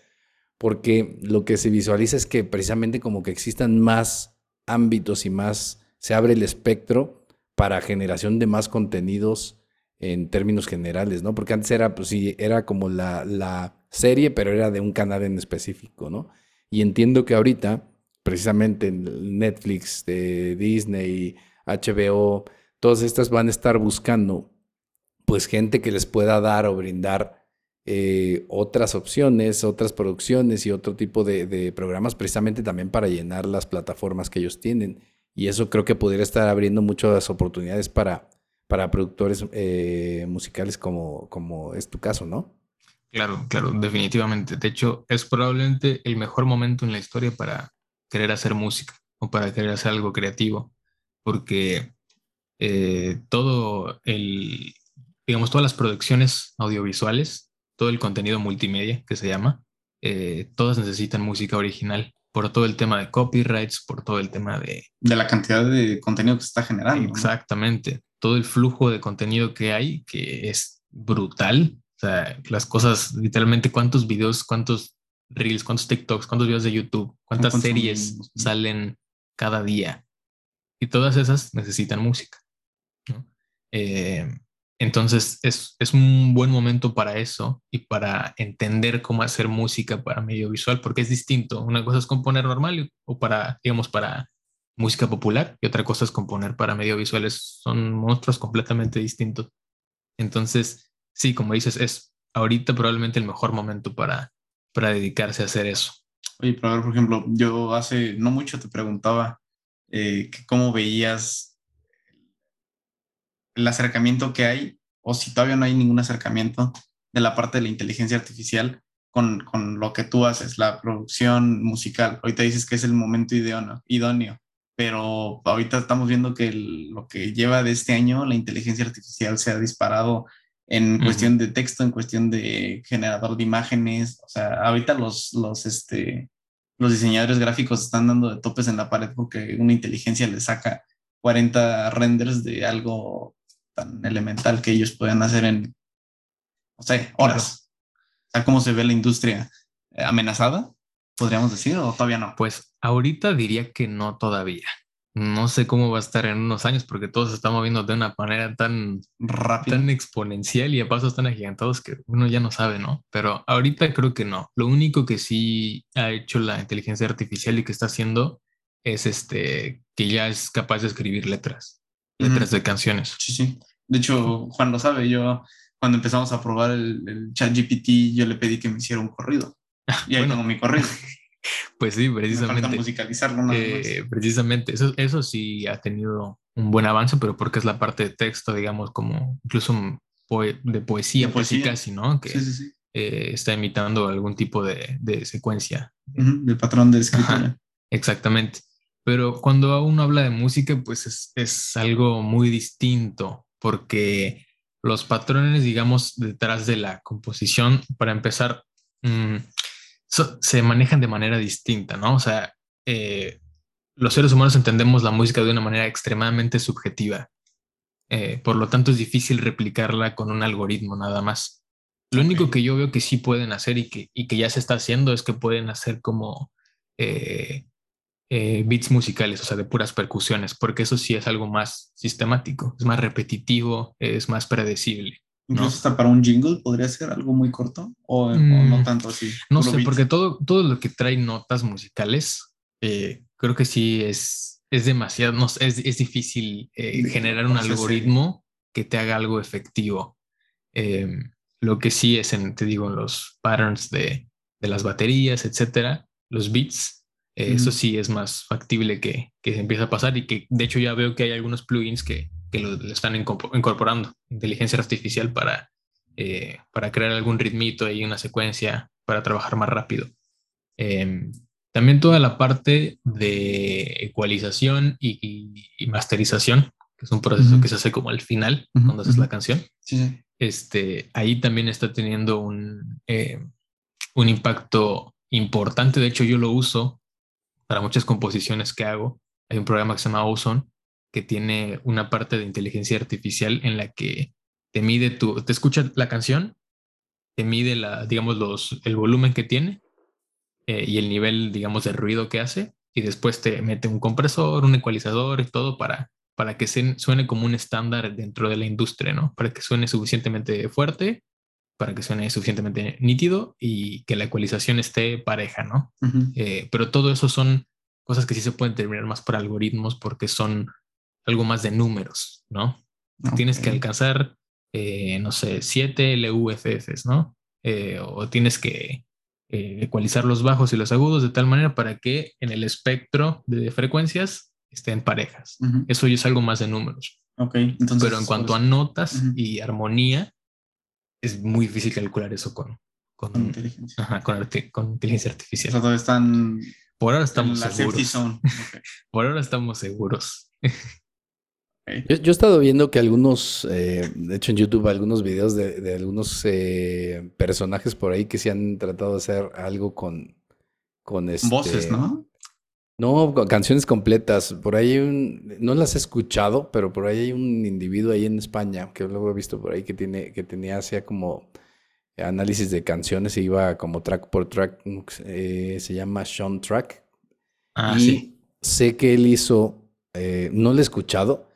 porque lo que se visualiza es que precisamente como que existan más ámbitos y más, se abre el espectro para generación de más contenidos en términos generales, ¿no? Porque antes era, pues sí, era como la, la serie, pero era de un canal en específico, ¿no? Y entiendo que ahorita, precisamente en Netflix, Disney, HBO, todas estas van a estar buscando, pues, gente que les pueda dar o brindar eh, otras opciones, otras producciones y otro tipo de, programas precisamente también para llenar las plataformas que ellos tienen. Y eso creo que podría estar abriendo muchas oportunidades para, para productores eh, musicales como, como es tu caso, ¿no? Claro, claro, definitivamente. De hecho, es probablemente el mejor momento en la historia para querer hacer música o para querer hacer algo creativo, porque eh, todo el, digamos, todas las producciones audiovisuales, todo el contenido multimedia que se llama, eh, todas necesitan música original por todo el tema de copyrights, por todo el tema de... De la cantidad de contenido que se está generando. Exactamente. Todo el flujo de contenido que hay, que es brutal. O sea, las cosas, literalmente, cuántos videos, cuántos reels, cuántos TikToks, cuántos videos de YouTube, cuántas series salen cada día. Y todas esas necesitan música. Eh, entonces es, es, un buen momento para eso y para entender cómo hacer música para medio visual, porque es distinto. Una cosa es componer normal o para, digamos, para música popular y otra cosa es componer para medio visuales. Son monstruos completamente distintos. Entonces, sí, como dices, es ahorita probablemente el mejor momento para, para dedicarse a hacer eso. Oye, pero por ejemplo, yo hace no mucho te preguntaba eh, cómo veías el acercamiento que hay, o si todavía no hay ningún acercamiento de la parte de la inteligencia artificial con, con lo que tú haces, la producción musical. Ahorita dices que es el momento idóneo, idóneo pero ahorita estamos viendo que lo que lleva de este año, la inteligencia artificial se ha disparado en cuestión de texto, en cuestión de generador de imágenes. O sea, ahorita los, los, este, los diseñadores gráficos están dando de topes en la pared porque una inteligencia les saca 40 renders de algo tan elemental que ellos pueden hacer en, no sé, horas. O sea, ¿cómo se ve la industria amenazada? ¿Podríamos decir o todavía no? Pues ahorita diría que no todavía. No sé cómo va a estar en unos años porque todo se está moviendo de una manera tan rápida, tan exponencial y a pasos tan agigantados que uno ya no sabe, ¿no? Pero ahorita creo que no. Lo único que sí ha hecho la inteligencia artificial y que está haciendo es este que ya es capaz de escribir letras, letras de canciones. Sí, sí. De hecho, Juan lo sabe, yo cuando empezamos a probar el, chat GPT, yo le pedí que me hiciera un corrido. Y ahí bueno. tengo mi corrido. Pues sí, precisamente. Me musicalizarlo eh, precisamente, eso, eso sí ha tenido un buen avance, pero porque es la parte de texto, digamos, como incluso de poesía, de poesía. casi, ¿no? Que eh, está imitando algún tipo de, de secuencia. del patrón de escritura. exactamente. Pero cuando uno habla de música, pues es, es algo muy distinto, porque los patrones, digamos, detrás de la composición, para empezar, mmm, se manejan de manera distinta, ¿no? O sea, eh, los seres humanos entendemos la música de una manera extremadamente subjetiva. Eh, por lo tanto, es difícil replicarla con un algoritmo nada más. Lo único que yo veo que sí pueden hacer y que, y que ya se está haciendo es que pueden hacer como eh, beats musicales, o sea, de puras percusiones, porque eso sí es algo más sistemático, es más repetitivo, es más predecible. Incluso hasta para un jingle podría ser algo muy corto o, no mm, tanto así. No sé, porque todo, todo lo que trae notas musicales, eh, creo que sí es, es demasiado, no, es, es difícil eh, generar un algoritmo que te haga algo efectivo. Em, lo que sí es, en, te digo, los patterns de, de las baterías, etcétera, los beats, eh, eso sí es más factible que, que se empiece a pasar y que de hecho ya veo que hay algunos plugins que que lo, están incorporando, inteligencia artificial para, eh, para crear algún ritmito y una secuencia para trabajar más rápido. Em, también toda la parte de ecualización y, masterización, que es un proceso que se hace como al final, cuando haces la canción. Este, ahí también está teniendo un, eh, un impacto importante. De hecho, yo lo uso para muchas composiciones que hago. Hay un programa que se llama Ozone, que tiene una parte de inteligencia artificial en la que te mide tu, te escucha la canción, te mide la, digamos, los, el volumen que tiene eh, y el nivel, digamos, de ruido que hace, y después te mete un compresor, un ecualizador y todo para, para que suene como un estándar dentro de la industria, ¿no? Para que suene suficientemente fuerte, para que suene suficientemente nítido y que la ecualización esté pareja, ¿no? Eh, pero todo eso son cosas que sí se pueden terminar más por algoritmos porque son algo más de números, ¿no? Tienes que alcanzar, eh, no sé, 7 LUFFs, ¿no? eh, o tienes que ecualizar los bajos y los agudos de tal manera para que en el espectro de frecuencias estén parejas. Eso ya es algo más de números. Okay, entonces, Pero en cuanto a notas y armonía, es muy difícil calcular eso con, con, inteligencia. Ajá, con, con, inteligencia artificial. O sea, están por ahora estamos seguros. Por ahora estamos seguros. Yo, he estado viendo que algunos, eh, de hecho en YouTube, algunos videos de, algunos eh, personajes por ahí que se han tratado de hacer algo con, con este, voces, ¿no? No, canciones completas. Por ahí no las he escuchado, pero por ahí hay un individuo ahí en España que luego he visto por ahí que tiene, que tenía hacía como análisis de canciones e iba como track por track. Eh, se llama Sean Track. Ah, y sí. sé que él hizo, no lo he escuchado,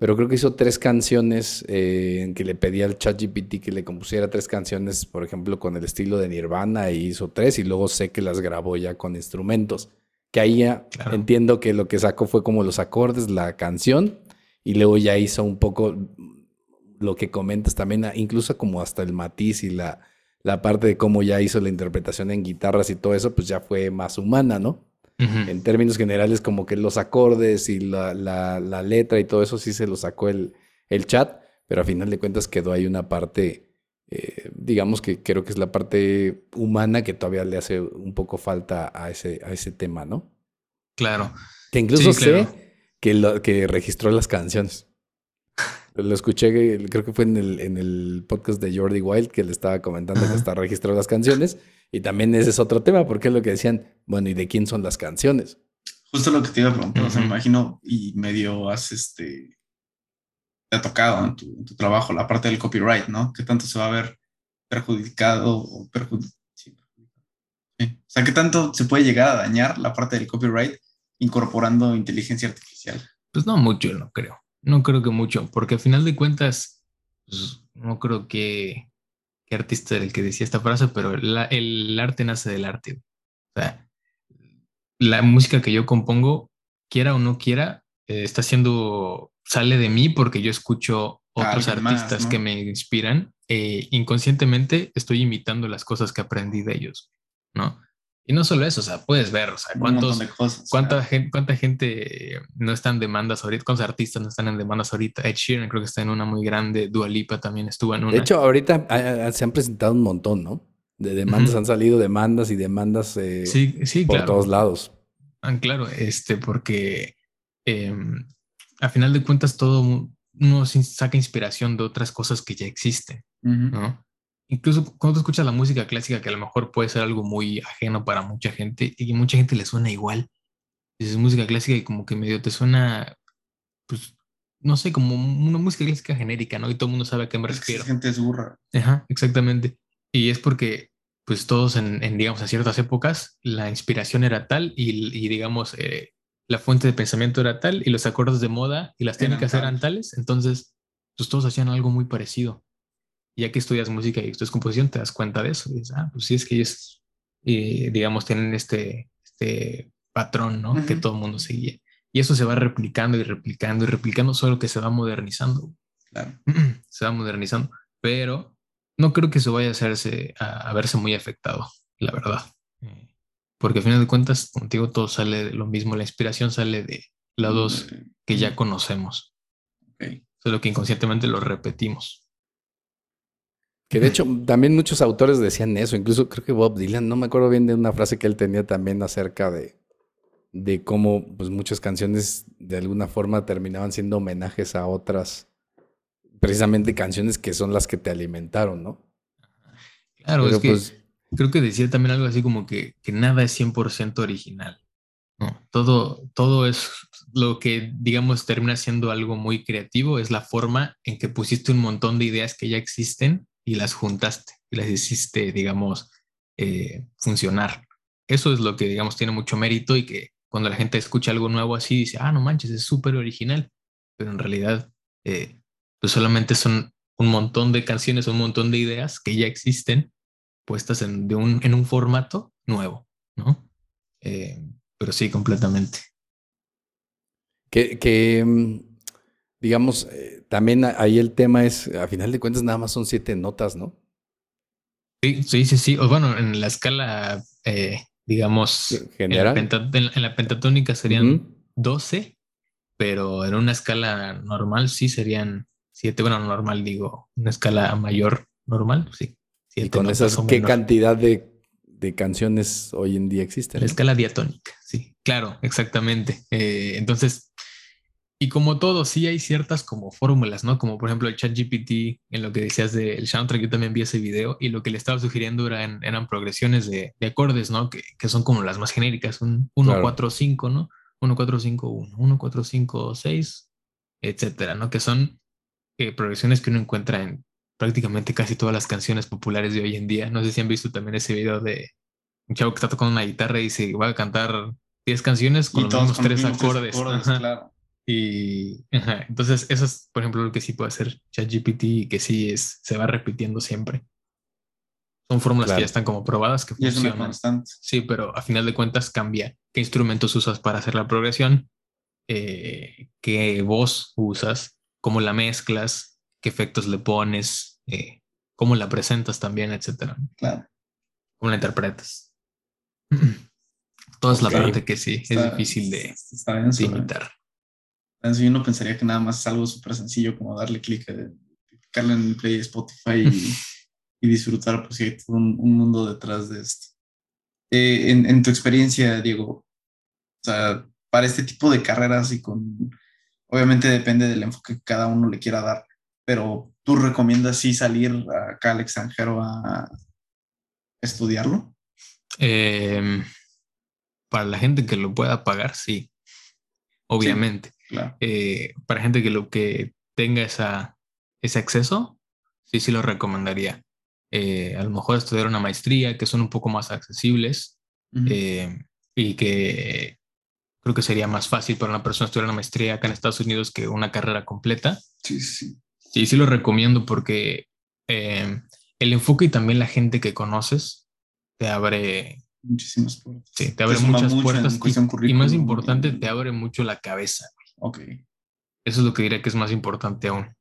pero creo que hizo tres canciones eh, en que le pedía al ChatGPT que le compusiera tres canciones, por ejemplo, con el estilo de Nirvana, y hizo tres, y luego sé que las grabó ya con instrumentos. Que ahí ya entiendo que lo que sacó fue como los acordes, la canción, y luego ya hizo un poco lo que comentas también, incluso como hasta el matiz y la, la parte de cómo ya hizo la interpretación en guitarras y todo eso, pues ya fue más humana, ¿no? En términos generales, como que los acordes y la, la, letra y todo eso sí se lo sacó el, el, chat, pero a final de cuentas quedó ahí una parte, eh, digamos que creo que es la parte humana que todavía le hace un poco falta a ese, a ese tema, ¿no? Claro. Que incluso sé que, lo, que registró las canciones. Lo escuché, creo que fue en el, en el podcast de Jordi Wild que le estaba comentando que está registrando las canciones. Y también ese es otro tema, porque es lo que decían, bueno, ¿y de quién son las canciones? Justo lo que te iba a preguntar, o sea, me imagino, y medio has, este, te ha tocado en tu, trabajo la parte del copyright, ¿no? ¿Qué tanto se va a ver perjudicado o? Sí, O sea, ¿qué tanto se puede llegar a dañar la parte del copyright incorporando inteligencia artificial? Pues no mucho, no creo. No creo que mucho, porque al final de cuentas, pues, no creo que qué artista era el que decía esta frase, pero el arte nace del arte. O sea, la música que yo compongo, quiera o no quiera, eh, está siendo, sale de mí porque yo escucho otros artistas que me inspiran. e inconscientemente estoy imitando las cosas que aprendí de ellos, ¿no? Y no solo eso, o sea, puedes ver, o sea, cuántos, cuánta, gente, cuánta gente no está en demandas ahorita, cuántos artistas no están en demandas ahorita. Ed Sheeran creo que está en una muy grande, Dua Lipa también estuvo en una. De hecho, ahorita se han presentado un montón, ¿no? De demandas, han salido demandas y demandas eh, sí, sí, por todos lados. Ah, claro, este, porque eh, a final de cuentas todo uno saca inspiración de otras cosas que ya existen, ¿no? incluso cuando tú escuchas la música clásica, que a lo mejor puede ser algo muy ajeno para mucha gente y mucha gente le suena igual. Es música clásica y como que medio te suena, pues, no sé, como una música clásica genérica, ¿no? Y todo el mundo sabe a qué me refiero. gente es burra. Ajá, exactamente. Y es porque, pues, todos en, digamos, en ciertas épocas, la inspiración era tal y, digamos, eh, la fuente de pensamiento era tal y los acordes de moda y las técnicas eran tales. Entonces, pues todos hacían algo muy parecido ya que estudias música y estudias composición, te das cuenta de eso. Y dices, ah, pues sí, es que ellos, eh, digamos, tienen este, este patrón, ¿no? Que todo el mundo seguía. Y eso se va replicando y replicando y replicando, solo que se va modernizando. Claro. Se va modernizando, pero no creo que eso vaya a, hacerse, a, verse muy afectado, la verdad. Porque al final de cuentas, contigo todo sale de lo mismo, la inspiración sale de lados que ya conocemos. Solo que inconscientemente lo repetimos. Que de hecho también muchos autores decían eso, incluso creo que Bob Dylan, no me acuerdo bien de una frase que él tenía también acerca de, de cómo pues, muchas canciones de alguna forma terminaban siendo homenajes a otras, precisamente canciones que son las que te alimentaron, ¿no? Claro, es que pues creo que decía también algo así como que, que nada es 100% original. Todo, todo es lo que, digamos, termina siendo algo muy creativo, es la forma en que pusiste un montón de ideas que ya existen y las juntaste y las hiciste, digamos, eh, funcionar. Eso es lo que, digamos, tiene mucho mérito y que cuando la gente escucha algo nuevo así, dice, ah, no manches, es súper original, pero en realidad, eh, pues solamente son un montón de canciones, un montón de ideas que ya existen puestas en, de un, en un formato nuevo, ¿no? Eh, pero sí, completamente. Que, que mm, digamos, también ahí el tema es, a final de cuentas, nada más son siete notas, ¿no? Sí, sí, sí, sí. O bueno, en la escala, eh, digamos, general. En la, pentatónica serían 12, pero en una escala normal sí serían 7. Bueno, normal digo, una escala mayor normal, sí. ¿Y con esas qué cantidad de, de, canciones hoy en día existen? La escala diatónica, sí, claro, exactamente. Eh, entonces, y como todo, sí hay ciertas como fórmulas, ¿no? Como por ejemplo el chat GPT, en lo que decías del soundtrack, yo también vi ese video y lo que le estaba sugiriendo eran, eran progresiones de, de acordes, ¿no? Que, que, son como las más genéricas, un 1, 4, 5, ¿no? 1, 4, 5, 1, 1, 4, 5, 6, etcétera, ¿no? Que son eh, progresiones que uno encuentra en prácticamente casi todas las canciones populares de hoy en día. No sé si han visto también ese video de un chavo que está tocando una guitarra y se va a cantar 10 canciones con los mismos tres acordes. Claro. Y entonces, eso es, por ejemplo, lo que sí puede hacer ChatGPT y que sí es, se va repitiendo siempre. Son fórmulas que ya están como probadas que funcionan. Sí, pero a final de cuentas cambia qué instrumentos usas para hacer la progresión, eh, qué voz usas, cómo la mezclas, qué efectos le pones, eh, cómo la presentas también, etcétera. Claro. Cómo la interpretas. Toda es la parte que sí es difícil de, de imitar uno pensaría que nada más es algo súper sencillo como darle clic, eh, clicarle en Play Spotify y, disfrutar, pues hay todo un, mundo detrás de esto. Eh, en, tu experiencia, Diego, o sea, para este tipo de carreras y con, obviamente depende del enfoque que cada uno le quiera dar, pero ¿tú recomiendas sí salir acá al extranjero a estudiarlo? Em, para la gente que lo pueda pagar, sí, obviamente. Eh, para gente que lo que tenga esa, ese acceso, sí, sí lo recomendaría. Eh, a lo mejor estudiar una maestría, que son un poco más accesibles eh, y que creo que sería más fácil para una persona estudiar una maestría acá en Estados Unidos que una carrera completa. Sí, sí. Sí, sí lo recomiendo porque el enfoque y también la gente que conoces te abre muchísimas puertas. Sí, te abre muchas puertas y, más importante, te abre mucho la cabeza. Ok. Eso es lo que diría que es más importante aún.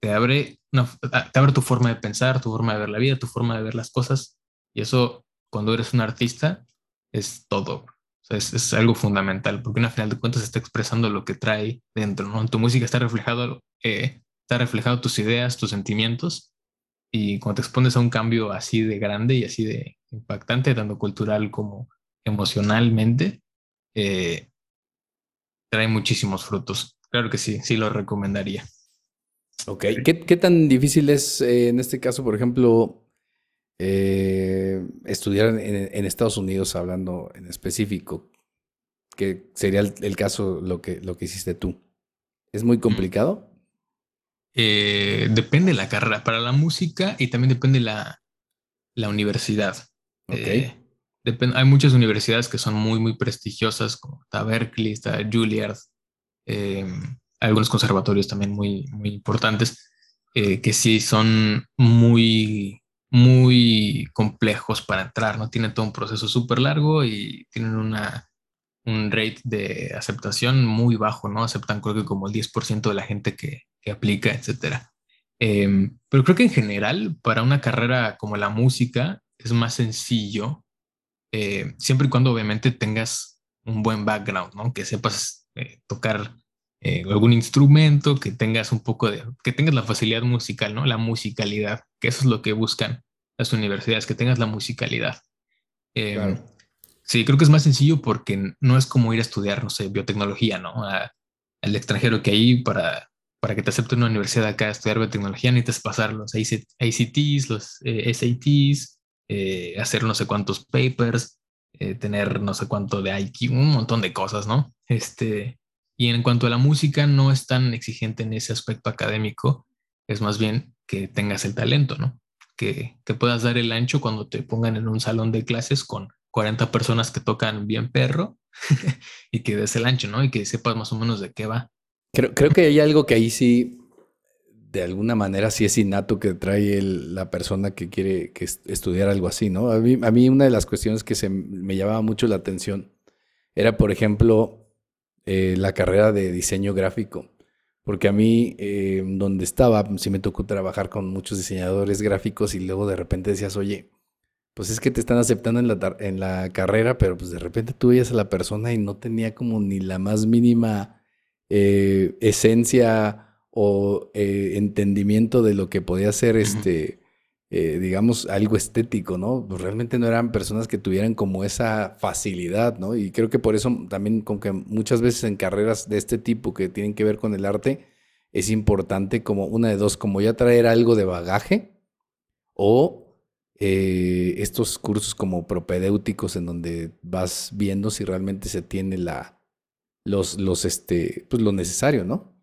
Te abre, te abre tu forma de pensar, tu forma de ver la vida, tu forma de ver las cosas. Y eso, cuando eres un artista, es todo. es, algo fundamental, porque al final de cuentas está expresando lo que trae dentro, ¿no? En tu música está reflejado, eh, está reflejado tus ideas, tus sentimientos, y cuando te expones a un cambio así de grande y así de impactante, tanto cultural como emocionalmente, eh, trae muchísimos frutos. Claro que sí, sí lo recomendaría. Ok, ¿qué, tan difícil es eh, en este caso, por ejemplo, eh, estudiar en, Estados Unidos hablando en específico? Que sería el, caso lo que, lo que hiciste tú. ¿Es muy complicado? Eh, depende la carrera para la música y también depende la, la universidad. Ok hay muchas universidades que son muy, muy prestigiosas, como está Berkeley, está Juilliard, eh, algunos conservatorios también muy, muy importantes, eh, que sí son muy, muy complejos para entrar, ¿no? Tienen todo un proceso súper largo y tienen una, un rate de aceptación muy bajo, ¿no? Aceptan creo que como el 10% de la gente que, que aplica, etcétera. Em, pero creo que en general, para una carrera como la música, es más sencillo eh, siempre y cuando obviamente tengas un buen background, ¿no? Que sepas eh, tocar eh, algún instrumento, que tengas un poco de, que tengas la facilidad musical, ¿no? La musicalidad, que eso es lo que buscan las universidades, que tengas la musicalidad. Sí, creo que es más sencillo porque no es como ir a estudiar, no sé, biotecnología, ¿no? al extranjero que ahí para, para que te acepte una universidad acá a estudiar biotecnología necesitas pasar los ACTs, los SATs, eh, hacer no sé cuántos papers, eh, tener no sé cuánto de IQ, un montón de cosas, ¿no? Este, y en cuanto a la música, no es tan exigente en ese aspecto académico, es más bien que tengas el talento, ¿no? Que, que puedas dar el ancho cuando te pongan en un salón de clases con 40 personas que tocan bien perro y que des el ancho, ¿no? Y que sepas más o menos de qué va. Creo, creo que hay algo que ahí sí de alguna manera sí es innato que trae la persona que quiere que estudiar algo así, ¿no? A mí, a mí, una de las cuestiones que se me llamaba mucho la atención era, por ejemplo, eh, la carrera de diseño gráfico. Porque a mí, eh, donde estaba, sí me tocó trabajar con muchos diseñadores gráficos y luego de repente decías, oye, pues es que te están aceptando en la, en la carrera, pero pues de repente tú veías a la persona y no tenía como ni la más mínima eh, esencia o eh, entendimiento de lo que podía ser este, eh, digamos, algo estético, ¿no? Pues realmente no eran personas que tuvieran como esa facilidad, ¿no? Y creo que por eso también, con que muchas veces en carreras de este tipo que tienen que ver con el arte, es importante como una de dos, como ya traer algo de bagaje o eh, estos cursos como propedéuticos en donde vas viendo si realmente se tiene la, los, los, este, pues lo necesario, ¿no?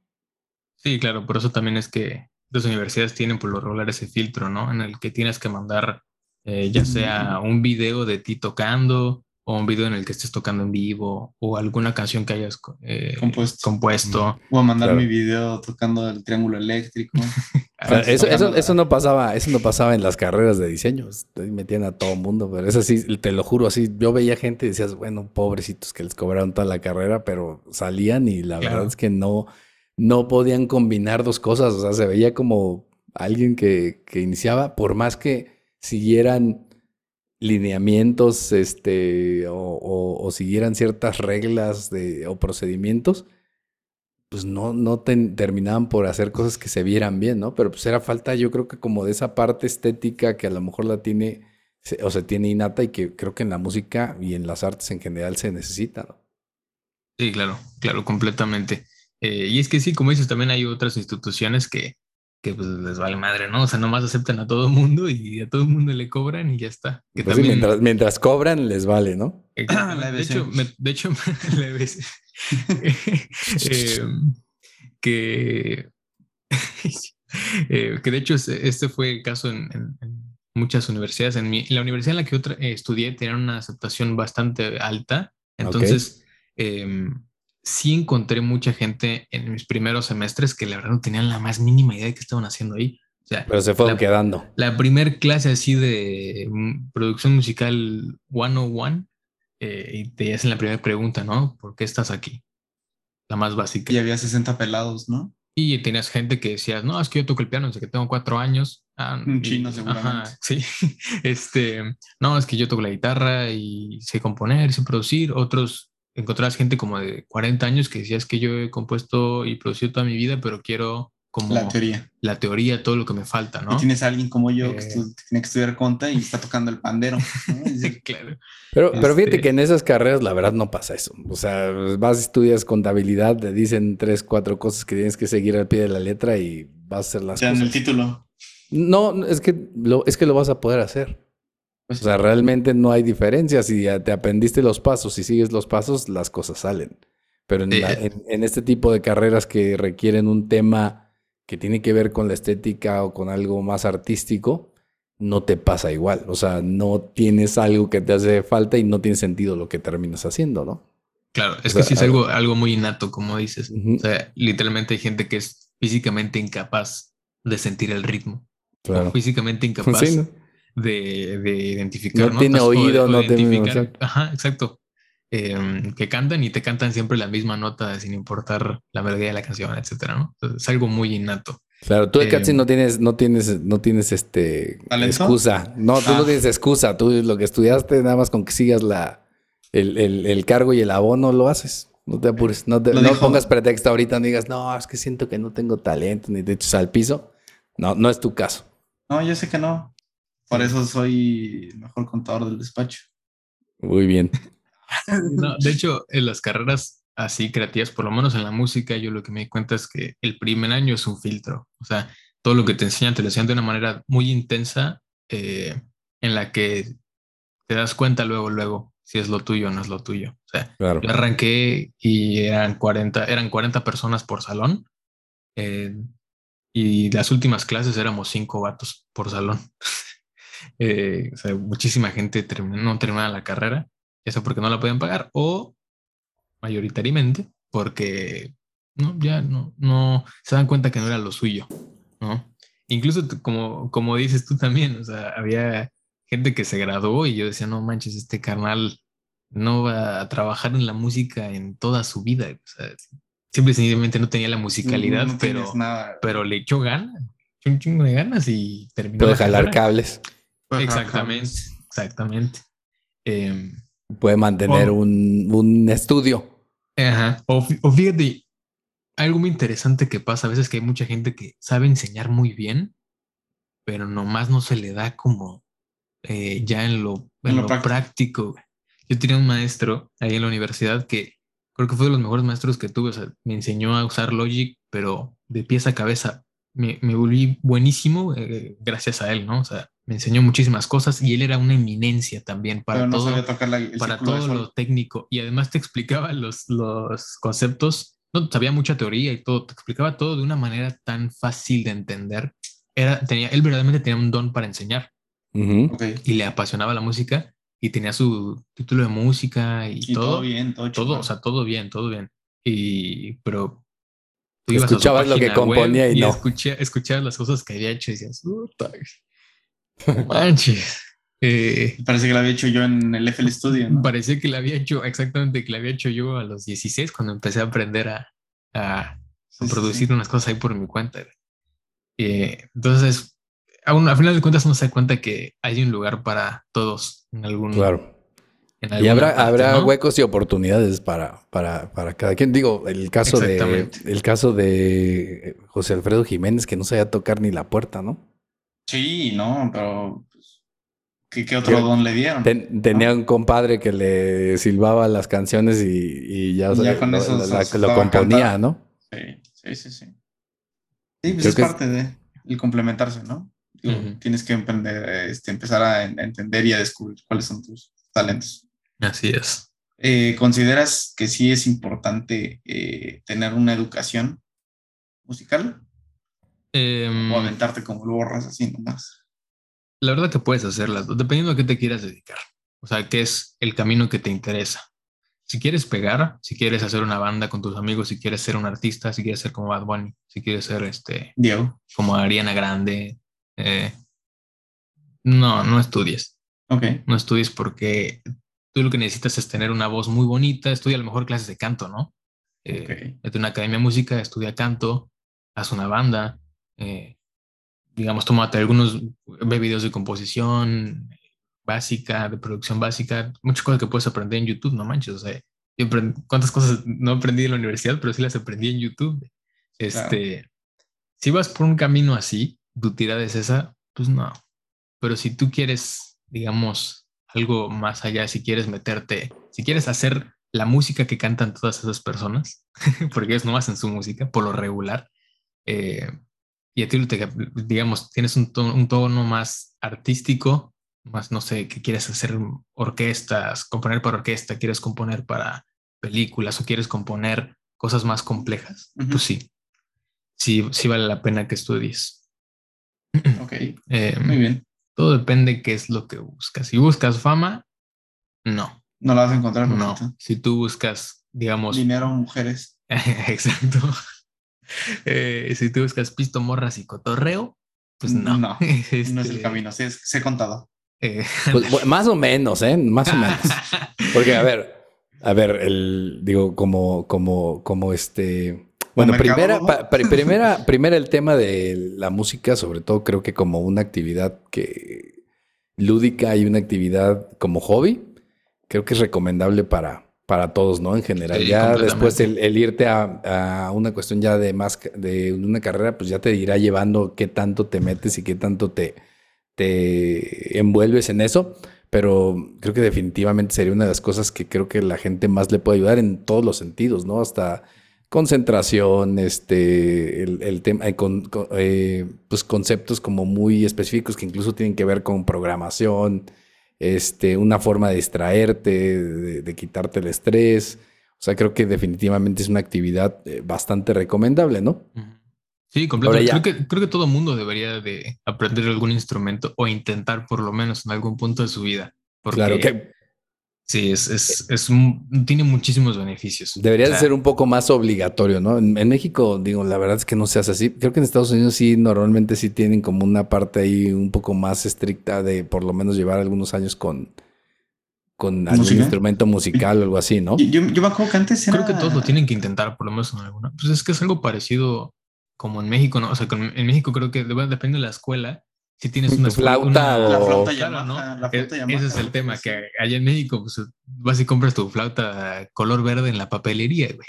Sí, claro, por eso también es que las universidades tienen por lo regular ese filtro, ¿no? En el que tienes que mandar eh, ya sea un video de ti tocando o un video en el que estés tocando en vivo o alguna canción que hayas eh, compuesto. O a mandar mi video tocando el triángulo eléctrico. eso, eso, eso, no pasaba, eso no pasaba en las carreras de diseño. Metían a todo mundo, pero eso sí, te lo juro, así. Yo veía gente y decías, bueno, pobrecitos que les cobraron toda la carrera, pero salían y la verdad es que no, no podían combinar dos cosas. O sea, se veía como alguien que, que iniciaba, por más que siguieran lineamientos este, o, siguieran ciertas reglas de, o procedimientos, pues no, no terminaban por hacer cosas que se vieran bien, ¿no? Pero pues era falta, yo creo que como de esa parte estética que a lo mejor la tiene o se tiene innata y que creo que en la música y en las artes en general se necesita, ¿no? Sí, claro, claro, completamente. Eh, y es que sí, como dices, también hay otras instituciones que, que pues les vale madre, ¿no? O sea, nomás aceptan a todo mundo y a todo el mundo le cobran y ya está. Que pues también... mientras, mientras, cobran, les vale, ¿no? de hecho, de hecho, la em, que, eh, que de hecho este fue el caso en, muchas universidades. En, mi, la universidad en la que yo eh, estudié tenía una aceptación bastante alta. Entonces, em, sí encontré mucha gente en mis primeros semestres que la verdad no tenían la más mínima idea de qué estaban haciendo ahí. O sea, Pero se fueron quedando. La primer clase así de mm, producción musical 101 eh, y te hacen la primera pregunta, ¿no? ¿Por qué estás aquí? La más básica. Y había 60 pelados, ¿no? Y tenías gente que decías, no, es que yo toco el piano desde que tengo cuatro años. Ah, Un chino, seguramente. Ajá, sí. Este, no, es que yo toco la guitarra y sé componer, sé producir. Otros encontrarás gente como de 40 años que decías que yo he compuesto y producido toda mi vida, pero quiero como la teoría. La teoría, todo lo que me falta, ¿no? Y tienes a alguien como yo que eh. tiene que estudiar conta y está tocando el pandero. claro. Pero, pero fíjate este que en esas carreras la verdad no pasa eso. O sea, vas, estudias contabilidad, te dicen tres, cuatro cosas que tienes que seguir al pie de la letra y vas a hacer las cosas. en el título. No, es que lo, es que lo vas a poder hacer. O sea, realmente no hay diferencia. Si ya te aprendiste los pasos y sigues los pasos, las cosas salen. Pero en, este tipo de carreras que requieren un tema que tiene que ver con la estética o con algo más artístico, no te pasa igual. O sea, no tienes algo que te hace falta y no tiene sentido lo que terminas haciendo, ¿no? Claro, es que sí es algo, algo muy innato, como dices. O sea, literalmente hay gente que es físicamente incapaz de sentir el ritmo. Claro. físicamente incapaz de, de identificar. No, tiene oído, no tiene. Ajá, exacto. Em, que cantan y te cantan siempre la misma nota sin importar la melodía de la canción, etcétera, ¿no? es algo muy innato. Claro, tú de eh, no tienes, no tienes, no tienes este excusa. No, tú no ah. tienes excusa. Tú lo que estudiaste, nada más con que sigas la, el, el, el cargo y el abono lo haces. No te apures, no, te, no pongas pretexto ahorita, no digas, no, es que siento que no tengo talento, ni te eches al piso. No, no es tu caso. No, yo sé que no. Por eso soy el mejor contador del despacho. Muy bien. de hecho, en las carreras así creativas, por lo menos en la música, yo lo que me di cuenta es que el primer año es un filtro. O sea, todo lo que te enseñan te lo enseñan de una manera muy intensa eh, en la que te das cuenta luego, luego, si es lo tuyo o no es lo tuyo. O sea, yo arranqué y eran 40, eran 40 personas por salón. Eh, y las últimas clases éramos cinco vatos por salón. Eh, o sea, muchísima gente terminó, no terminaba la carrera, ya sea porque no la podían pagar o mayoritariamente porque no, ya no, no se dan cuenta que no era lo suyo, ¿no? Incluso como, como dices tú también, o sea, había gente que se graduó y yo decía, no manches, este carnal no va a trabajar en la música en toda su vida. O sea, simple y sencillamente no tenía la musicalidad, No- no tienes pero, nada. pero le echó ganas, un chingo de ganas y terminó. Puede la jalar carrera. cables. Exactamente, exactamente. Em, Puede mantener Oh. un, un estudio. Ajá. O, o fíjate, algo muy interesante que pasa a veces que hay mucha gente que sabe enseñar muy bien, pero nomás no se le da como eh, ya en lo, en En lo lo práctico. práctico. Yo tenía un maestro ahí en la universidad que creo que fue de los mejores maestros que tuve. O sea, me enseñó a usar Logic, pero de pies a cabeza. Me, me volví buenísimo eh, gracias a él, ¿no? O sea, me enseñó muchísimas cosas y él era una eminencia también para no todo la, para todo lo técnico y además te explicaba los, los conceptos, no sabía mucha teoría y todo, te explicaba todo de una manera tan fácil de entender. Era, tenía, él verdaderamente tenía un don para enseñar Ujú. Ok. y le apasionaba la música y tenía su título de música y, Y todo, todo, bien, todo, todo, o sea, todo bien, todo bien. Y, pero tú ibas a Escuchabas lo que componía y no. escuché- escuchabas las cosas que había hecho y decías, "Puta, no manches. Eh, Parece que lo había hecho yo en el FL Studio, ¿no? Parecía que la había hecho, exactamente, que la había hecho yo a los 16 cuando empecé a aprender a, a Sí, producir sí. unas cosas ahí por mi cuenta. Eh, entonces, a, un- a final de cuentas uno se da cuenta que hay un lugar para todos en algún Claro. en Y habrá, parte, habrá ¿no? huecos y oportunidades para, para, para cada quien. Digo, el caso de el caso de José Alfredo Jiménez, que no sabía tocar ni la puerta, ¿no? Sí, no, pero pues, ¿qué, qué otro Yo- don le dieron? Ten- tenía un compadre que le silbaba las canciones y, y ya, ya con lo, eso la- la- lo componía, cantar. ¿no? Sí, sí, sí, sí. Sí, pues Creo es que es- parte de el complementarse, ¿no? Digo, Ujú. Tienes que emprender, este, empezar a en- a entender y a descubrir cuáles son tus talentos. Así es. Eh, ¿Consideras que sí es importante eh, tener una educación musical Em, o aventarte como lo borras así nomás? la verdad que puedes hacerlas, dependiendo a qué te quieras dedicar. O sea, qué es el camino que te interesa. Si quieres pegar, si quieres hacer una banda con tus amigos, si quieres ser un artista, si quieres ser como Bad Bunny, si quieres ser este Diego. como Ariana Grande, eh, no, no estudies. Ok. No estudies porque tú lo que necesitas es tener una voz muy bonita. Estudia a lo mejor clases de canto, ¿no? Eh, Ok. Vete a una academia de música, estudia canto, haz una banda, eh, digamos, tómate algunos, videos de composición básica, de producción básica, muchas cosas que puedes aprender en YouTube, no manches, o sea, yo cuántas cosas no aprendí en la universidad, pero sí las aprendí en YouTube. Este, si vas por un camino así, tu tirada es esa, pues no. Pero si tú quieres, digamos, algo más allá, si quieres meterte, si quieres hacer la música que cantan todas esas personas, porque ellos no hacen su música por lo regular, eh, y a ti, te, digamos, tienes un tono, un tono más artístico, más, no sé, que quieres hacer orquestas, componer para orquesta, quieres componer para películas o quieres componer cosas más complejas, Ujú. pues sí, sí, sí vale la pena que estudies. Ok. Eh, Muy bien. todo depende qué es lo que buscas. Si buscas fama, no, No la vas a encontrar. no. Si tú buscas, digamos, Dinero, mujeres. exacto. Eh, si tú buscas pisto, morras y cotorreo, pues no. No, No es el Este, camino. Sí, es- sé contado. eh, Pues, más o menos, ¿eh? Más o menos. Porque, a ver, a ver, el, digo, como, como, como este. Bueno, primera, pa- primera, primera el tema de la música, sobre todo creo que como una actividad que lúdica y una actividad como hobby, creo que es recomendable para, para todos, ¿no? En general. Sí, ya después el, el irte a, a una cuestión ya de más de una carrera, pues ya te irá llevando qué tanto te metes y qué tanto te, te envuelves en eso. Pero creo que definitivamente sería una de las cosas que creo que la gente más le puede ayudar en todos los sentidos, ¿no? Hasta concentración, este, el, el tema, eh, con, con, eh, pues conceptos como muy específicos que incluso tienen que ver con programación, este, una forma de distraerte, de, de quitarte el estrés. O sea, creo que definitivamente es una actividad eh, bastante recomendable, ¿no? Sí, completamente. Creo que, creo que todo mundo debería de aprender algún instrumento o intentar por lo menos en algún punto de su vida. Porque Claro que sí, es, es, es un- tiene muchísimos beneficios. debería O de sea, ser un poco más obligatorio, ¿no? En, en México, digo, la verdad es que no se hace así. Creo que en Estados Unidos sí, normalmente sí tienen como una parte ahí un poco más estricta de por lo menos llevar algunos años con, con algún ¿Música? instrumento musical o algo así, ¿no? Yo, yo me acuerdo que antes era... Creo que todos lo tienen que intentar, por lo menos en alguna. Pues es que es algo parecido como en México, ¿no? O sea, con- en México creo que depende de la escuela. Si tienes una flauta una- La o- flauta Claro, ¿no? Yamaha, la flauta Yamaha, Ese es el tema, sí. que allá en México pues, vas y compras tu flauta color verde en la papelería, güey.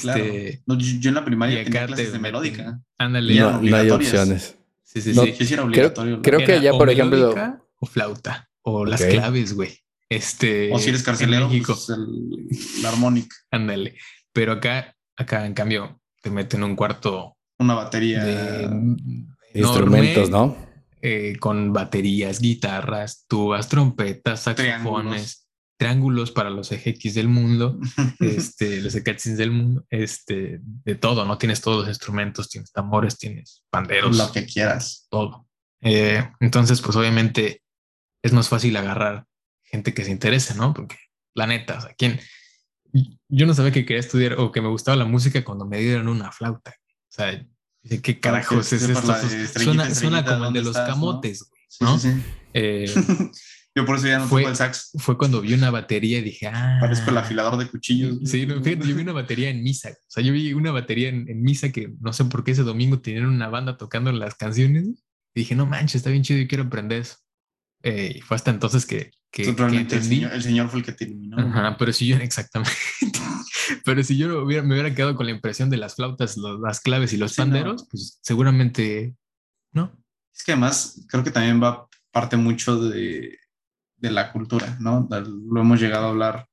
Claro. Este, No, yo, yo en la primaria tenía te clases de melódica. Ándale. No, no hay opciones. Sí, sí, No, sí. Sí, sí era Creo, obligatorio. creo que Era allá, por ejemplo, melódica O flauta. O las claves, güey. Este. o si eres en carcelero, México. pues el, la armónica, Ándale. Pero acá, acá en cambio, te meten un cuarto una batería. de instrumentos, ¿no? Eh, con baterías, guitarras, tubas, trompetas, saxofones, triángulos, para los EGX del mundo, este, los EGX del mundo, este, de todo, ¿no? Tienes todos los instrumentos, tienes tambores, tienes panderos, Lo que quieras. todo. Eh, entonces, pues obviamente es más fácil agarrar gente que se interese, ¿no? Porque la neta, o sea, ¿quién? Yo no sabía que quería estudiar o que me gustaba la música cuando me dieron una flauta. O sea, dije, ¿qué que carajos es esto? de Suena, suena como el ¿dónde de los estás, no? camotes, güey, Sí, ¿no? sí, sí. Eh, Yo por eso ya no Fue- toco el sax. fue cuando vi una batería y dije, ah. Parezco el afilador de cuchillos. Sí, no, fíjate, yo vi una batería en misa. O sea, yo vi una batería en, en misa que no sé por qué ese domingo tenían una banda tocando las canciones. Y dije, no manches, está bien chido, yo quiero aprender eso. Eh, y fue hasta entonces que, que, que Realmente el entendí. señor, el señor fue el que te iluminó. Ajá, pero si yo, exactamente. Pero si yo hubiera, me hubiera quedado con la impresión de las flautas, los- las claves y los Sí, no. panderos, pues seguramente no. Es que además creo que también va parte mucho de, de la cultura, ¿no? Lo hemos llegado a hablar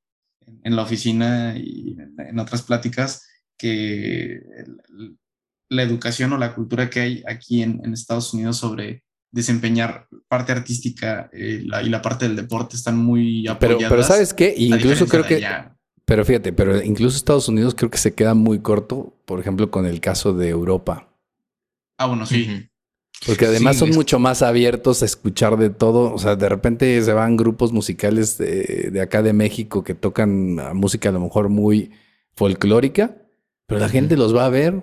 en, en la oficina y en, en otras pláticas, que el- la educación o la cultura que hay aquí en, en Estados Unidos sobre desempeñar parte artística eh, la- y la parte del deporte están muy Pero, apoyadas. pero ¿sabes qué? Incluso creo que, allá. Pero fíjate, pero incluso Estados Unidos creo que se queda muy corto, por ejemplo, con el caso de Europa. Ah, bueno, sí. Porque además Sí, son es- mucho más abiertos a escuchar de todo. O sea, de repente se van grupos musicales de, de acá de México que tocan música a lo mejor muy folclórica, pero la gente los va a ver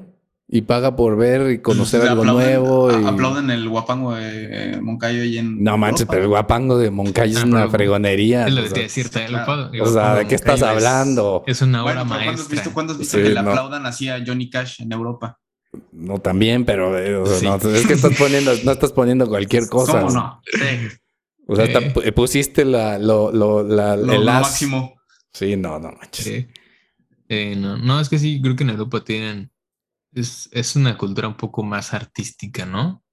y paga por ver y conocer Pues, algo aplauden- nuevo. a- y- Aplauden el guapango de eh, Moncayo ahí en. No manches, Europa. pero el guapango de Moncayo es Ah, una fregonería. Es lo o que sea, te o sea, ¿de qué estás hablando? Es una obra Bueno, pero ¿cuándo has maestra. visto, cuándo has visto Sí, que le no. aplaudan así a Johnny Cash en Europa? No, también, pero eh, o sea, Sí. no, es que estás poniendo, no estás poniendo cualquier cosa. ¿Cómo no? Sí. O sea, Eh. pusiste la, lo, lo, la, Lo, el lo as. máximo. Sí, no, no manches. Sí. Eh, no, no, es que sí, creo que en Europa tienen. Es, es una cultura un poco más artística, ¿no?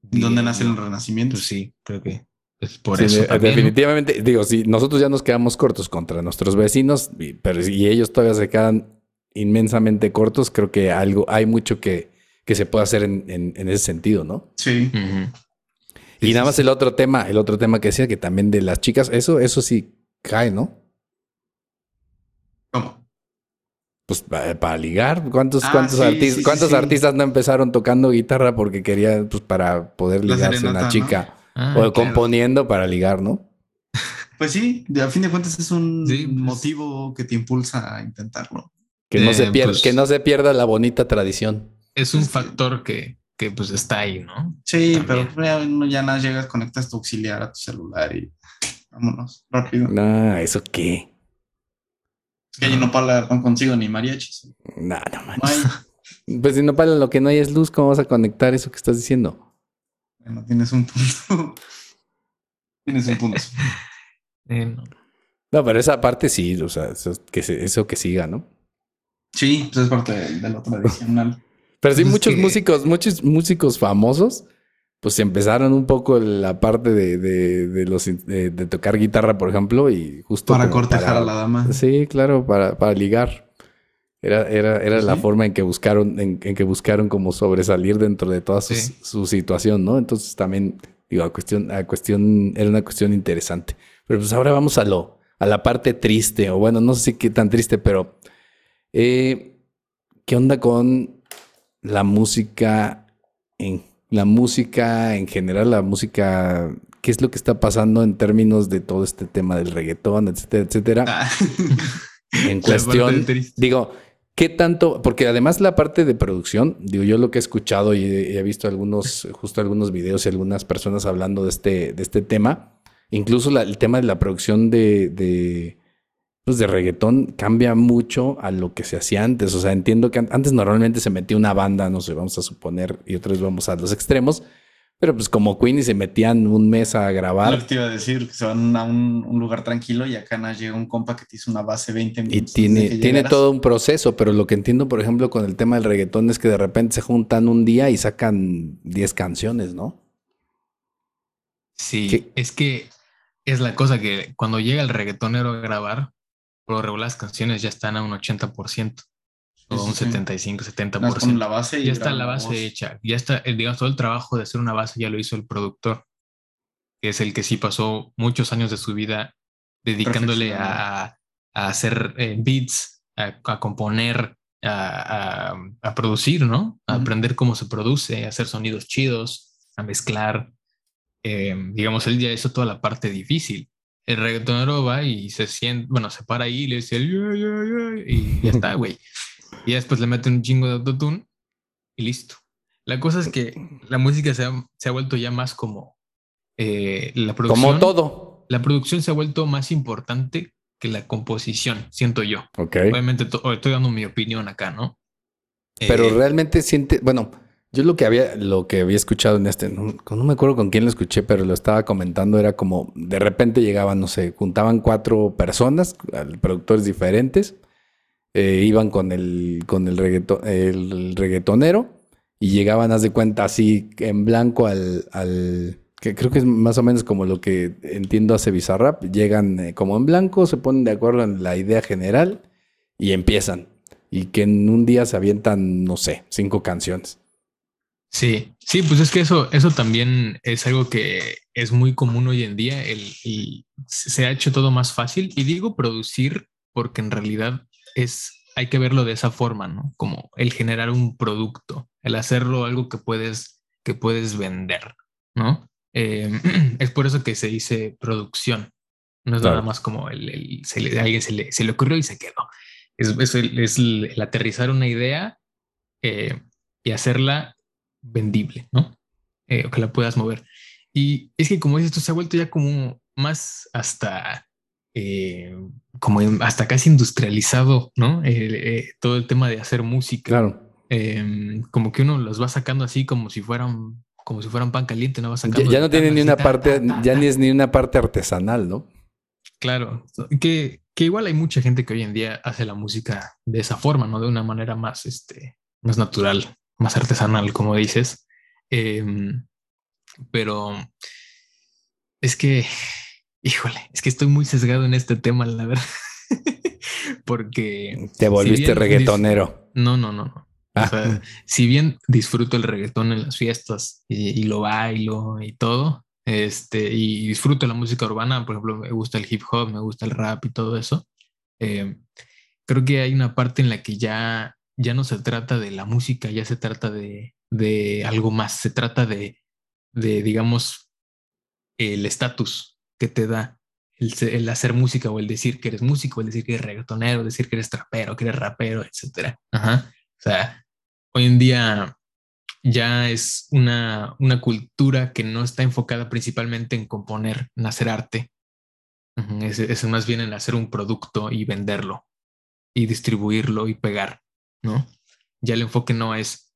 ¿Dónde nace el renacimiento? Pues sí, creo que es por Sí, eso de- también. ¿no? definitivamente, digo, sí, nosotros ya nos quedamos cortos contra nuestros vecinos, y, pero si ellos todavía se quedan inmensamente cortos, creo que algo, hay mucho que, que se puede hacer en, en- en ese sentido, ¿no? Sí. Y Sí, nada sí, más el otro tema, el otro tema que decía que también de las chicas, eso, eso sí cae, ¿no? ¿Cómo? Pues pa- para, ligar, ¿cuántos, Ah, cuántos, sí, artis- sí, sí, cuántos sí. artistas no empezaron tocando guitarra porque querían, pues para poder La ligarse serenata, una ¿no? chica? Ah, o claro. componiendo para ligar, ¿no? Pues sí, de- a fin de cuentas es un Sí, pues. motivo que te impulsa a intentarlo. Que no, se pierda, pues- que no se pierda la bonita tradición. Es un factor que, que pues está ahí, ¿no? Sí, También. pero ya, no- ya nada, llegas, conectas tu auxiliar a tu celular y vámonos, rápido. No, ¿eso qué? Es que allí no para, no consigo ni mariachis. No, no No manches. Pues si no para lo que no hay es luz, ¿cómo vas a conectar eso que estás diciendo? Bueno, tienes un punto. tienes un punto. Eh, no. No, pero esa parte sí, o sea, eso que, se- eso que siga, ¿no? Sí, pues es parte de, de lo tradicional. Pero sí, Pues es muchos que- músicos, muchos músicos famosos, pues empezaron un poco la parte de, de, de los, de, de tocar guitarra, por ejemplo, y justo Para cortejar para- a la dama. Sí, claro, para, para ligar. Era, era, era Sí. la forma en que buscaron, en, en que buscaron como sobresalir dentro de toda su, Sí. su situación, ¿no? Entonces también, digo, a cuestión, a cuestión, era una cuestión interesante. Pero pues ahora vamos a lo, a la parte triste, o bueno, no sé si qué tan triste, pero eh, ¿qué onda con la música en la música en general, la música, qué es lo que está pasando en términos de todo este tema del reggaetón, etcétera, etcétera? Ah, en cuestión, digo, ¿qué tanto? Porque además la parte de producción, digo, yo lo que he escuchado y he, he visto algunos, justo algunos videos y algunas personas hablando de este, de este tema, incluso la- el tema de la producción de, de, pues de reggaetón cambia mucho a lo que se hacía antes. O sea, entiendo que an- antes normalmente se metía una banda, no sé, vamos a suponer, y otra vez vamos a los extremos, pero pues como Queen y se metían un mes a Lo grabar que te iba a decir, que se van a un, un lugar tranquilo y acá nos llega un compa que te hizo una base 20 y minutos. tiene, que tiene todo un proceso, pero lo que entiendo, por ejemplo, con el tema del reggaetón es que de repente se juntan un día y sacan 10 canciones, ¿no? Sí, ¿Qué? es que es la cosa que cuando llega el reggaetonero a grabar, por lo regular las canciones ya están a un 80% o Sí, un sí, sí. 75, Nada más ponen 70%. la base y Ya está la base voz. hecha, ya está, el, digamos, todo el trabajo de hacer una base ya lo hizo el productor, que es el que sí pasó muchos años de su vida dedicándole a, a hacer eh, beats, a, a componer, a, a- a producir, ¿no? A aprender cómo se produce, a hacer sonidos chidos, a mezclar. Eh, digamos, él ya hizo toda la parte difícil. El reggaetonero va y se siente, bueno, se para ahí y le dice, y ya está, güey. Y después le mete un chingo de autotune y listo. La cosa es que la música se ha, se ha vuelto ya más como eh, la producción. Como todo. La producción se ha vuelto más importante que la composición, siento yo. Ok. Obviamente to- estoy dando mi opinión acá, ¿no? Pero Eh, realmente siente, bueno, yo lo que había, lo que había escuchado en este, no, me acuerdo con quién lo escuché, pero lo estaba comentando, era como de repente llegaban, no sé, juntaban cuatro personas, productores diferentes, eh, iban con el, con el, reggaeto- el reggaetonero y llegaban, haz de cuenta, así en blanco al, al que creo que es más o menos como lo que entiendo hace Bizarrap, llegan eh, como en blanco, se ponen de acuerdo en la idea general y empiezan. Y que en un día se avientan, no sé, cinco canciones. Sí, sí, pues es que eso, eso también es algo que es muy común hoy en día. El, el- se ha hecho todo más fácil y digo producir porque en realidad es, hay que verlo de esa forma, ¿no? Como el generar un producto, el hacerlo algo que puedes, que puedes vender, ¿no? Eh, es por eso que se dice producción. No es Claro. nada más como el, el- se le- a alguien se le, se le ocurrió y se quedó. Es, es el, es el- el aterrizar una idea eh, y hacerla vendible, ¿no? Eh, o que la puedas mover. Y es que como dices, esto se ha vuelto ya como más hasta, eh, como hasta casi industrializado, ¿no? Eh, eh, todo el tema de hacer música. Claro. Eh, como que uno los va sacando así como si fueran, como si fueran pan caliente, no va Ya, sacando. ya no tiene ni una parte, ta, ta, ya ni es ni una parte artesanal, ¿no? Claro, que, que igual hay mucha gente que hoy en día hace la música de esa forma, ¿no? De una manera más, este, más natural, más artesanal, como dices. Em, pero es que, híjole, es que estoy muy sesgado en este tema, la verdad. Porque... Te volviste bien reggaetonero. No, no, no, no. Ah. O sea, si bien disfruto el reggaetón en las fiestas y, y lo bailo y todo, este, y disfruto la música urbana, por ejemplo, me gusta el hip hop, me gusta el rap y todo eso, eh, creo que hay una parte en la que ya, ya no se trata de la música, ya se trata de, de algo más, se trata de, de digamos, el estatus que te da el, hacer música o el decir que eres músico, el decir que eres reggaetonero, decir que eres trapero, que eres rapero, etcétera. Ajá. O sea, hoy en día ya es una, una cultura que no está enfocada principalmente en componer, en hacer arte. Es, es más bien en hacer un producto y venderlo y distribuirlo y pegar, ¿no? Ya el enfoque no es,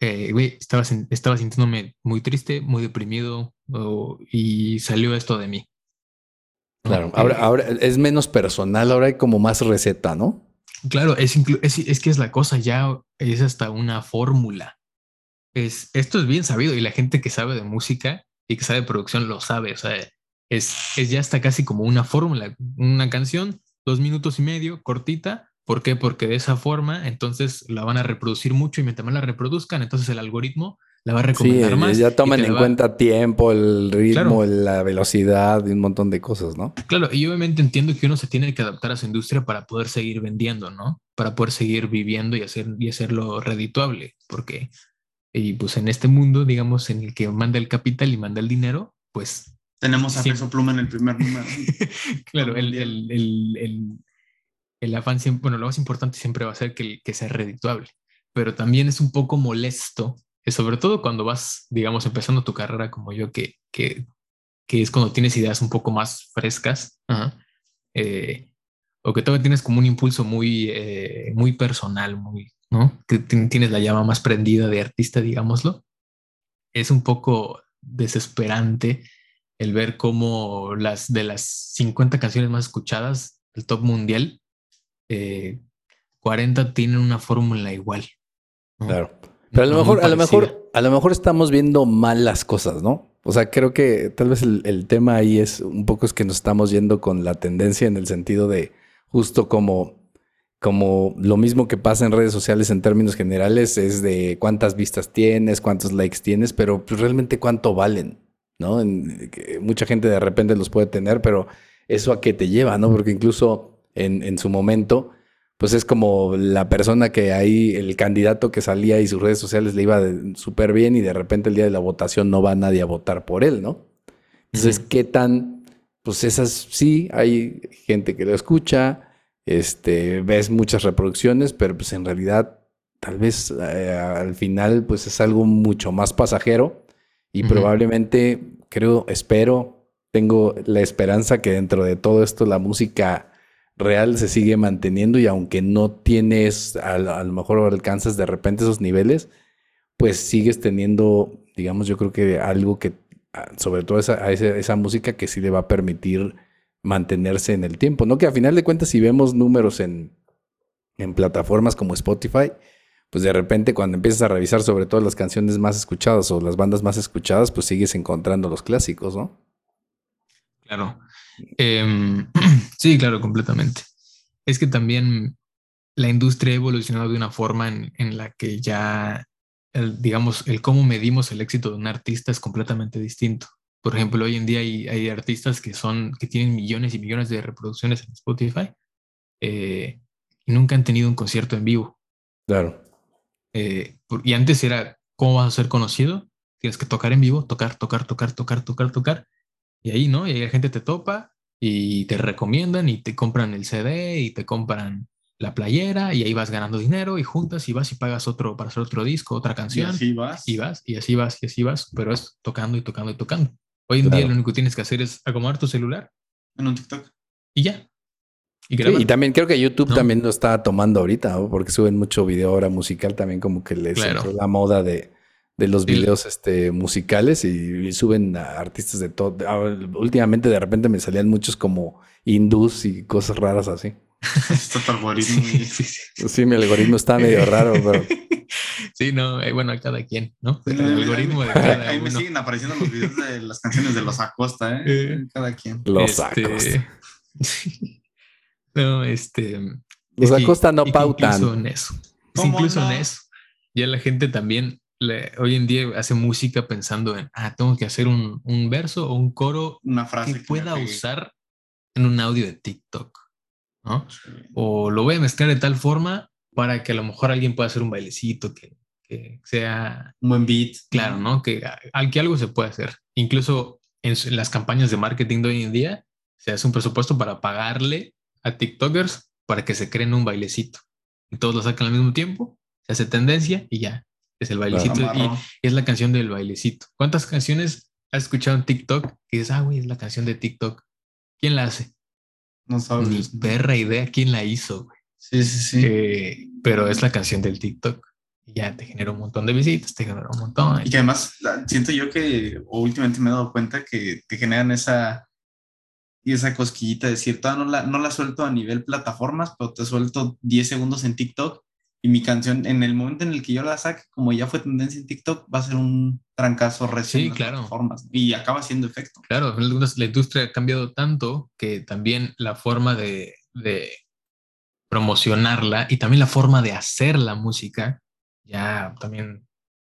eh, güey, estaba, estaba sintiéndome muy triste, muy deprimido y salió esto de mí. Claro. Ahora, Eh, ahora es menos personal, ahora hay como más receta, ¿no? Claro, es, es, es que es la cosa, ya es hasta una fórmula. Es, esto es bien sabido y la gente que sabe de música y que sabe de producción lo sabe. O sea, es, es ya hasta casi como una fórmula. Una canción, dos minutos y medio, cortita. ¿Por qué? Porque de esa forma, entonces la van a reproducir mucho y mientras más la reproduzcan, entonces el algoritmo la va a Sí, recomendar más. ya toman en va- cuenta tiempo, el ritmo, Claro. la velocidad y un montón de cosas, ¿no? Claro, y obviamente entiendo que uno se tiene que adaptar a su industria para poder seguir vendiendo, ¿no? Para poder seguir viviendo y, hacer, y hacerlo redituable, porque, y pues en este mundo, digamos, en el que manda el capital y manda el dinero, pues, Tenemos a Sí. Peso Pluma en el primer número. claro, el, el, el, el, afán siempre, bueno, lo más importante siempre va a ser que, que sea redituable, pero también es un poco molesto, eh, sobre todo cuando vas, digamos, empezando tu carrera como yo, que, que que es cuando tienes ideas un poco más frescas, eh, o que todavía tienes como un impulso muy, eh, muy personal, muy, ¿no? Que tienes la llama más prendida de artista, digámoslo. Es un poco desesperante el ver cómo las de las 50 canciones más escuchadas del top mundial, 40 eh, tienen una fórmula igual. Claro. Pero a lo mejor, a lo mejor, a lo mejor estamos viendo mal las cosas, ¿no? O sea, creo que tal vez el, tema ahí es un poco es que nos estamos yendo con la tendencia en el sentido de justo como, como lo mismo que pasa en redes sociales en términos generales es de cuántas vistas tienes, cuántos likes tienes, pero pues, realmente cuánto valen, ¿no? mucha gente de repente los puede tener, pero eso a qué te lleva, ¿no? Porque incluso en, en su momento pues es como la persona que ahí, el candidato que salía y sus redes sociales le iba súper bien y de repente el día de la votación no va nadie a votar por él, ¿no? Entonces, ¿qué tan, pues esas, sí, hay gente que lo escucha, este, ves muchas reproducciones, pero pues en realidad tal vez eh, al final pues es algo mucho más pasajero y probablemente, creo, espero, tengo la esperanza que dentro de todo esto la música real se sigue manteniendo y aunque no tienes, a, lo mejor alcanzas de repente esos niveles, pues sigues teniendo, digamos, yo creo que algo que, ah, sobre todo esa, esa, música que sí le va a permitir mantenerse en el tiempo, ¿no? Que a final de cuentas, si vemos números en, en plataformas como Spotify, pues de repente cuando empiezas a revisar sobre todo las canciones más escuchadas o las bandas más escuchadas, pues sigues encontrando los clásicos, ¿no? Claro. Em, sí, claro, completamente. Es que también la industria ha evolucionado de una forma en, la que ya, digamos, el cómo medimos el éxito de un artista es completamente distinto. Por ejemplo, hoy en día hay, artistas que son, que tienen millones y millones de reproducciones en Spotify eh, y nunca han tenido un concierto en vivo. Claro. Eh, y antes era, ¿cómo vas a ser conocido? Tienes que tocar en vivo, tocar, tocar, tocar, tocar, tocar, tocar. Y ahí, ¿no? Y ahí la gente te topa y te recomiendan y te compran el CD y te compran la playera y ahí vas ganando dinero y juntas y vas y pagas otro para hacer otro disco, otra canción. Y así vas. Y vas, y así vas, y así vas, pero es tocando y tocando y tocando. Hoy en día lo único que tienes que hacer es acomodar tu celular. En un TikTok. Y ya. Y, y también creo que YouTube también lo está tomando ahorita, porque suben mucho video ahora musical también como que les claro. la moda de de los videos este, musicales y, suben a artistas de todo. Últimamente de repente me salían muchos como hindús y cosas raras así. Está tu algoritmo. Sí, sí, mi algoritmo está medio raro, pero... Sí, no, eh, bueno, a cada quien, ¿no? el algoritmo de cada Ahí me siguen apareciendo los videos de las canciones de los Acosta, ¿eh? eh cada quien. Los este... Acosta. no, este... Los Acosta no pautan. Incluso en eso. Incluso en eso. Ya la gente también hoy en día hace música pensando en, ah, tengo que hacer un, un verso o un coro Una frase que, pueda usar en un audio de TikTok, ¿no? O lo voy a mezclar de tal forma para que a lo mejor alguien pueda hacer un bailecito que, que sea... Un buen beat. Claro, ¿no? Que, que algo se puede hacer. Incluso en, las campañas de marketing de hoy en día se hace un presupuesto para pagarle a TikTokers para que se creen un bailecito. Y todos lo sacan al mismo tiempo, se hace tendencia y ya es el bailecito y es la canción del bailecito. ¿Cuántas canciones has escuchado en TikTok que dices, ah, güey, es la canción de TikTok? ¿Quién la hace? No sabes. Ni perra idea quién la hizo, güey. Sí, sí, sí. Eh, pero es la canción del TikTok. Y ya te genera un montón de visitas, te genera un montón. Y que además siento yo que últimamente me he dado cuenta que te generan esa y esa cosquillita de decir, no la, no la suelto a nivel plataformas, pero te suelto 10 segundos en TikTok y mi canción, en el momento en el que yo la saque, como ya fue tendencia en TikTok, va a ser un trancazo recién sí, claro. formas y acaba siendo efecto. Claro, la industria ha cambiado tanto que también la forma de, de promocionarla y también la forma de hacer la música ya también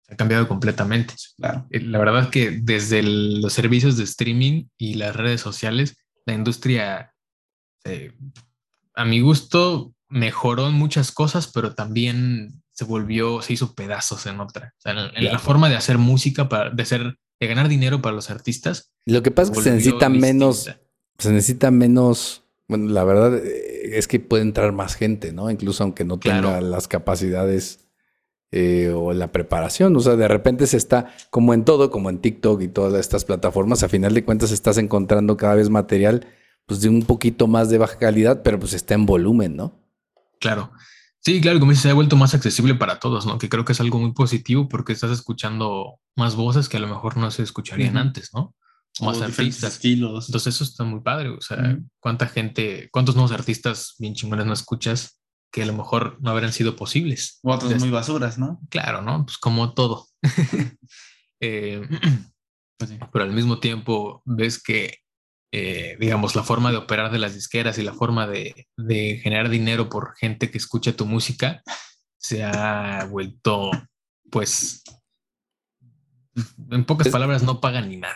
ha cambiado completamente. Claro. Eh, la verdad es que desde los servicios de streaming y las redes sociales, la industria, eh, a mi gusto, mejoró en muchas cosas, pero también se volvió, se hizo pedazos en otra. O sea, en, la forma de hacer música, para, de hacer, de ganar dinero para los artistas. Lo que pasa es que se necesita menos, se necesita menos, bueno, la verdad eh, es que puede entrar más gente, ¿no? Incluso aunque no tenga las capacidades eh, o la preparación. O sea, de repente se está, como en todo, como en TikTok y todas estas plataformas, a final de cuentas estás encontrando cada vez material pues de un poquito más de baja calidad, pero pues está en volumen, ¿no? Claro. Sí, claro, como dices, se ha vuelto más accesible para todos, ¿no? Que creo que es algo muy positivo porque estás escuchando más voces que a lo mejor no se escucharían antes, ¿no? Más artistas. Estilos. Entonces eso está muy padre. O sea, cuánta gente, cuántos nuevos artistas bien chingones no escuchas que a lo mejor no habrían sido posibles. O otros muy basuras, ¿no? Claro, ¿no? Pues como todo. Eh, pues pero al mismo tiempo ves que eh, digamos, la forma de operar de las disqueras y la forma de, generar dinero por gente que escucha tu música se ha vuelto, pues, en pocas palabras, no pagan ni nada.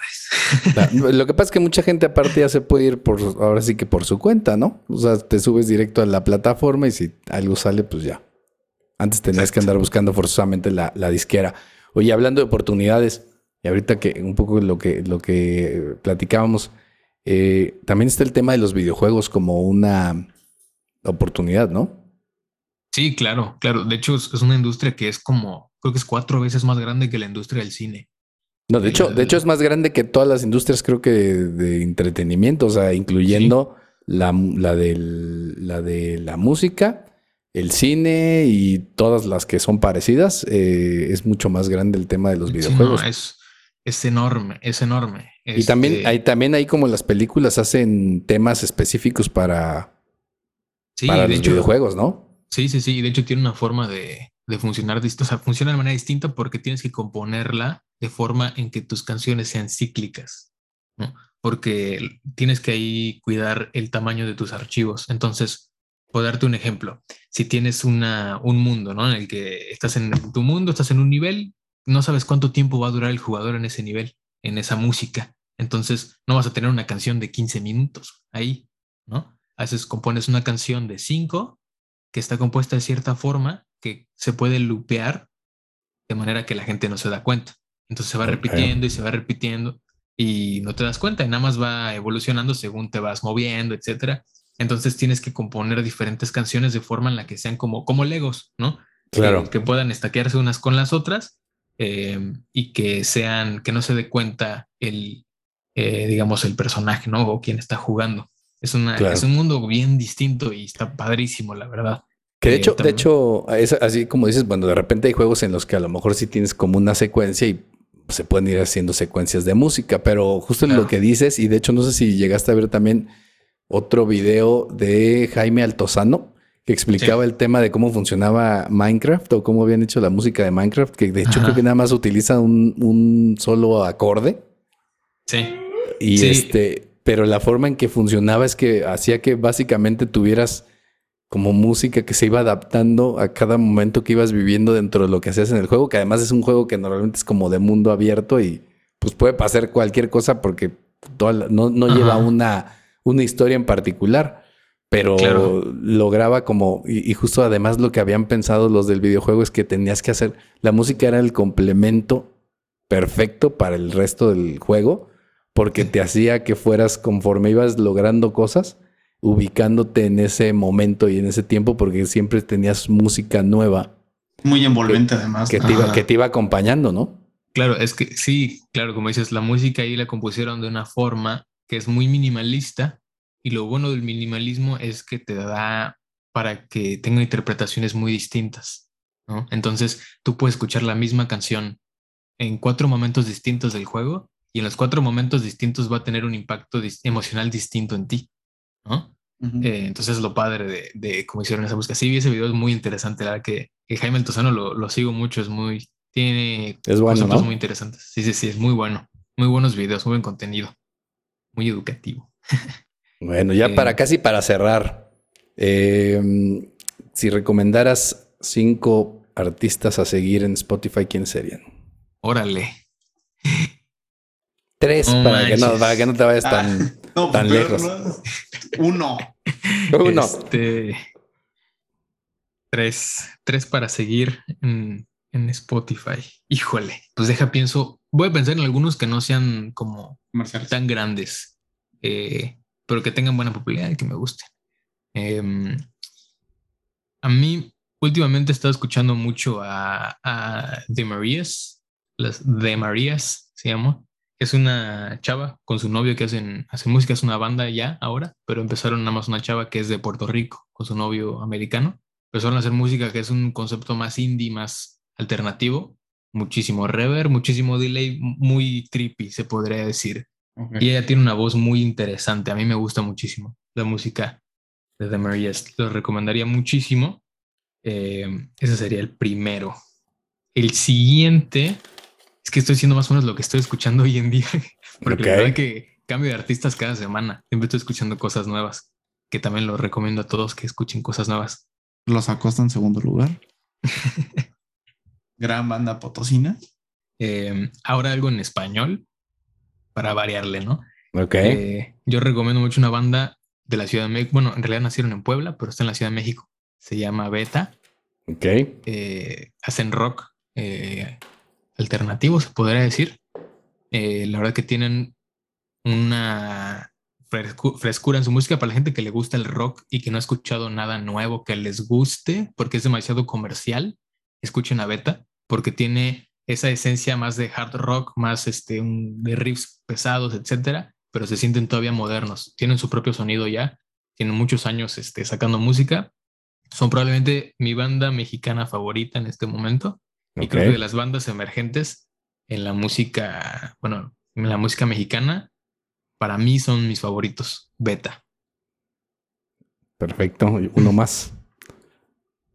Lo que pasa es que mucha gente aparte ya se puede ir por, ahora sí que por su cuenta, ¿no? O sea, te subes directo a la plataforma y si algo sale, pues ya. Antes tenías que andar buscando forzosamente la, la, disquera. Oye, hablando de oportunidades, y ahorita que un poco lo que, lo que platicábamos, eh, también está el tema de los videojuegos como una oportunidad, ¿no? Sí, claro, claro. De hecho, es una industria que es como, creo que es cuatro veces más grande que la industria del cine. No, de hecho, de hecho es más grande que todas las industrias, creo que de, entretenimiento, o sea, incluyendo la, la, la de la música, el cine y todas las que son parecidas. Eh, es mucho más grande el tema de los videojuegos. es, es enorme, es enorme. Y también este hay, también hay como las películas hacen temas específicos para, sí, para los videojuegos, ¿no? Sí, sí, sí. De hecho, tiene una forma de, de funcionar distinta. O sea, funciona de manera distinta porque tienes que componerla de forma en que tus canciones sean cíclicas, ¿no? Porque tienes que ahí cuidar el tamaño de tus archivos. Entonces, por darte un ejemplo, si tienes una, un mundo, ¿no? En el que estás en tu mundo, estás en un nivel, no sabes cuánto tiempo va a durar el jugador en ese nivel, en esa música. Entonces, no vas a tener una canción de 15 minutos ahí, ¿no? Haces, compones una canción de 5 que está compuesta de cierta forma que se puede lupear de manera que la gente no se da cuenta. Entonces se va repitiendo y se va repitiendo y no te das cuenta y nada más va evolucionando según te vas moviendo, etcétera. Entonces tienes que componer diferentes canciones de forma en la que sean como, como legos, ¿no? Claro. Que, que puedan estaquearse unas con las otras eh, y que sean, que no se dé cuenta el, eh, digamos, el personaje, ¿no? O quien está jugando. Es, una, es un mundo bien distinto y está padrísimo, la verdad. Que de eh, hecho, de hecho, es así como dices, bueno, de repente hay juegos en los que a lo mejor sí tienes como una secuencia y se pueden ir haciendo secuencias de música, pero justo en lo que dices, y de hecho no sé si llegaste a ver también otro video de Jaime Altozano, que explicaba el tema de cómo funcionaba Minecraft o cómo habían hecho la música de Minecraft, que de hecho creo que nada más utiliza un, solo acorde. Sí. Y este, pero la forma en que funcionaba es que hacía que básicamente tuvieras como música que se iba adaptando a cada momento que ibas viviendo dentro de lo que hacías en el juego, que además es un juego que normalmente es como de mundo abierto y pues puede pasar cualquier cosa porque no, lleva una, una historia en particular pero lograba como, y, justo además lo que habían pensado los del videojuego es que tenías que hacer, la música era el complemento perfecto para el resto del juego, porque te hacía que fueras conforme ibas logrando cosas, ubicándote en ese momento y en ese tiempo, porque siempre tenías música nueva. Muy envolvente además. Que te, iba, que te iba acompañando, ¿no? Claro, es que sí, claro, como dices, la música ahí la compusieron de una forma que es muy minimalista, y lo bueno del minimalismo es que te da para que tenga interpretaciones muy distintas, ¿no? Entonces tú puedes escuchar la misma canción en cuatro momentos distintos del juego y en los cuatro momentos distintos va a tener un impacto emocional distinto en ti, ¿no? Eh, entonces lo padre de, de, cómo hicieron esa música. Sí, ese video es muy interesante, la verdad que, Jaime Altozano lo, lo, sigo mucho, es muy, tiene es bueno, cosas muy interesantes. Sí, sí, sí, es muy bueno. Muy buenos videos, muy buen contenido, muy educativo. Bueno, ya para casi para cerrar, em, si recomendaras cinco artistas a seguir en Spotify, ¿quiénes serían? Órale. Tres para, que no, para que no te vayas tan, ah, tan lejos. Uno. Uno. Este, tres. Tres para seguir en, en, Spotify. Híjole. Pues deja, pienso. Voy a pensar en algunos que no sean como tan grandes. Eh, pero que tengan buena popularidad y que me gusten. Em, a mí, últimamente he estado escuchando mucho a, a The Marías, las The Marías se llama. Es una chava con su novio que hacen, hacen música, es una banda ya ahora, pero empezaron nada más una chava que es de Puerto Rico con su novio americano. Empezaron a hacer música que es un concepto más indie, más alternativo, muchísimo reverb, muchísimo delay, muy trippy, se podría decir. Y ella tiene una voz muy interesante. A mí me gusta muchísimo la música de The Marías. Lo recomendaría muchísimo. Eh, ese sería el primero. El siguiente es que estoy haciendo más o menos lo que estoy escuchando hoy en día. Porque la verdad que cambio de artistas cada semana. Siempre estoy escuchando cosas nuevas. Que también lo recomiendo a todos que escuchen cosas nuevas. Los acosta en segundo lugar. Gran banda potosina. Eh, ahora algo en español para variarle, ¿no? Ok. Eh, yo recomiendo mucho una banda de la Ciudad de México. Bueno, en realidad nacieron en Puebla, pero está en la Ciudad de México. Se llama Beta. Ok. Eh, hacen rock eh, alternativo, se podría decir. Eh, la verdad que tienen una frescu- frescura en su música para la gente que le gusta el rock y que no ha escuchado nada nuevo que les guste porque es demasiado comercial. Escuchen a Beta porque tiene esa esencia más de hard rock, más este, un- de riffs pesados, etcétera, pero se sienten todavía modernos. Tienen su propio sonido ya, tienen muchos años este, sacando música. Son probablemente mi banda mexicana favorita en este momento. Y creo que de las bandas emergentes en la música, bueno, en la música mexicana, para mí son mis favoritos. Beta. Perfecto. Uno más.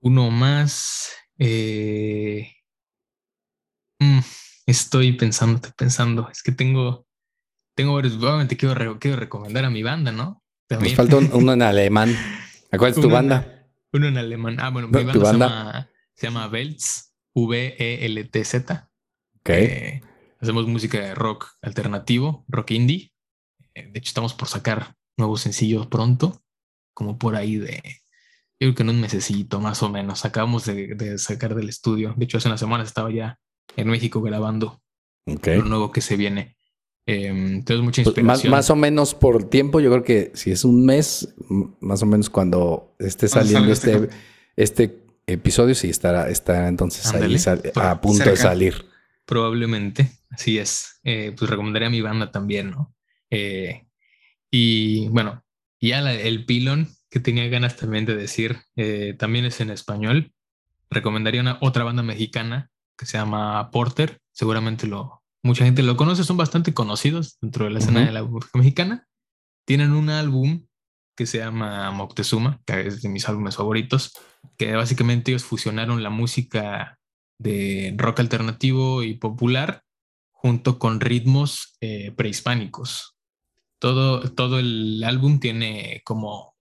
Uno más. eh, mm, estoy pensando, estoy pensando. Es que tengo, tengo varios. Obviamente quiero, re- quiero recomendar a mi banda, ¿no? Nos También. falta un- uno en alemán. ¿A cuál es tu Uno banda? Uno en alemán. Ah, bueno, No, mi ¿tu banda, banda? Se, llama, se llama V-E-L-T-Z. Ok. Eh, hacemos música de rock alternativo, rock indie. Eh, de hecho, estamos por sacar nuevos sencillos pronto, como por ahí de, yo creo que en un mesecito más o menos. Acabamos de, de sacar del estudio. De hecho, hace unas semanas estaba ya en México grabando Ok. lo nuevo que se viene. Eh, entonces, mucha Pues más, inspiración. más o menos por tiempo, yo creo que si es un mes, más o menos cuando esté saliendo este, este este episodio, sí estará, estará entonces ahí sal- a punto de salir. Probablemente, así es. Eh, pues recomendaría a mi banda también, ¿no? Eh, y bueno, ya la- el pilón que tenía ganas también de decir, eh, también es en español. Recomendaría una otra banda mexicana que se llama Porter. Seguramente lo, mucha gente lo conoce, son bastante conocidos dentro de la escena de la música mexicana. Tienen un álbum que se llama Moctezuma, que es de mis álbumes favoritos, que básicamente ellos fusionaron la música de rock alternativo y popular junto con ritmos eh, prehispánicos. Todo, todo el álbum tiene como,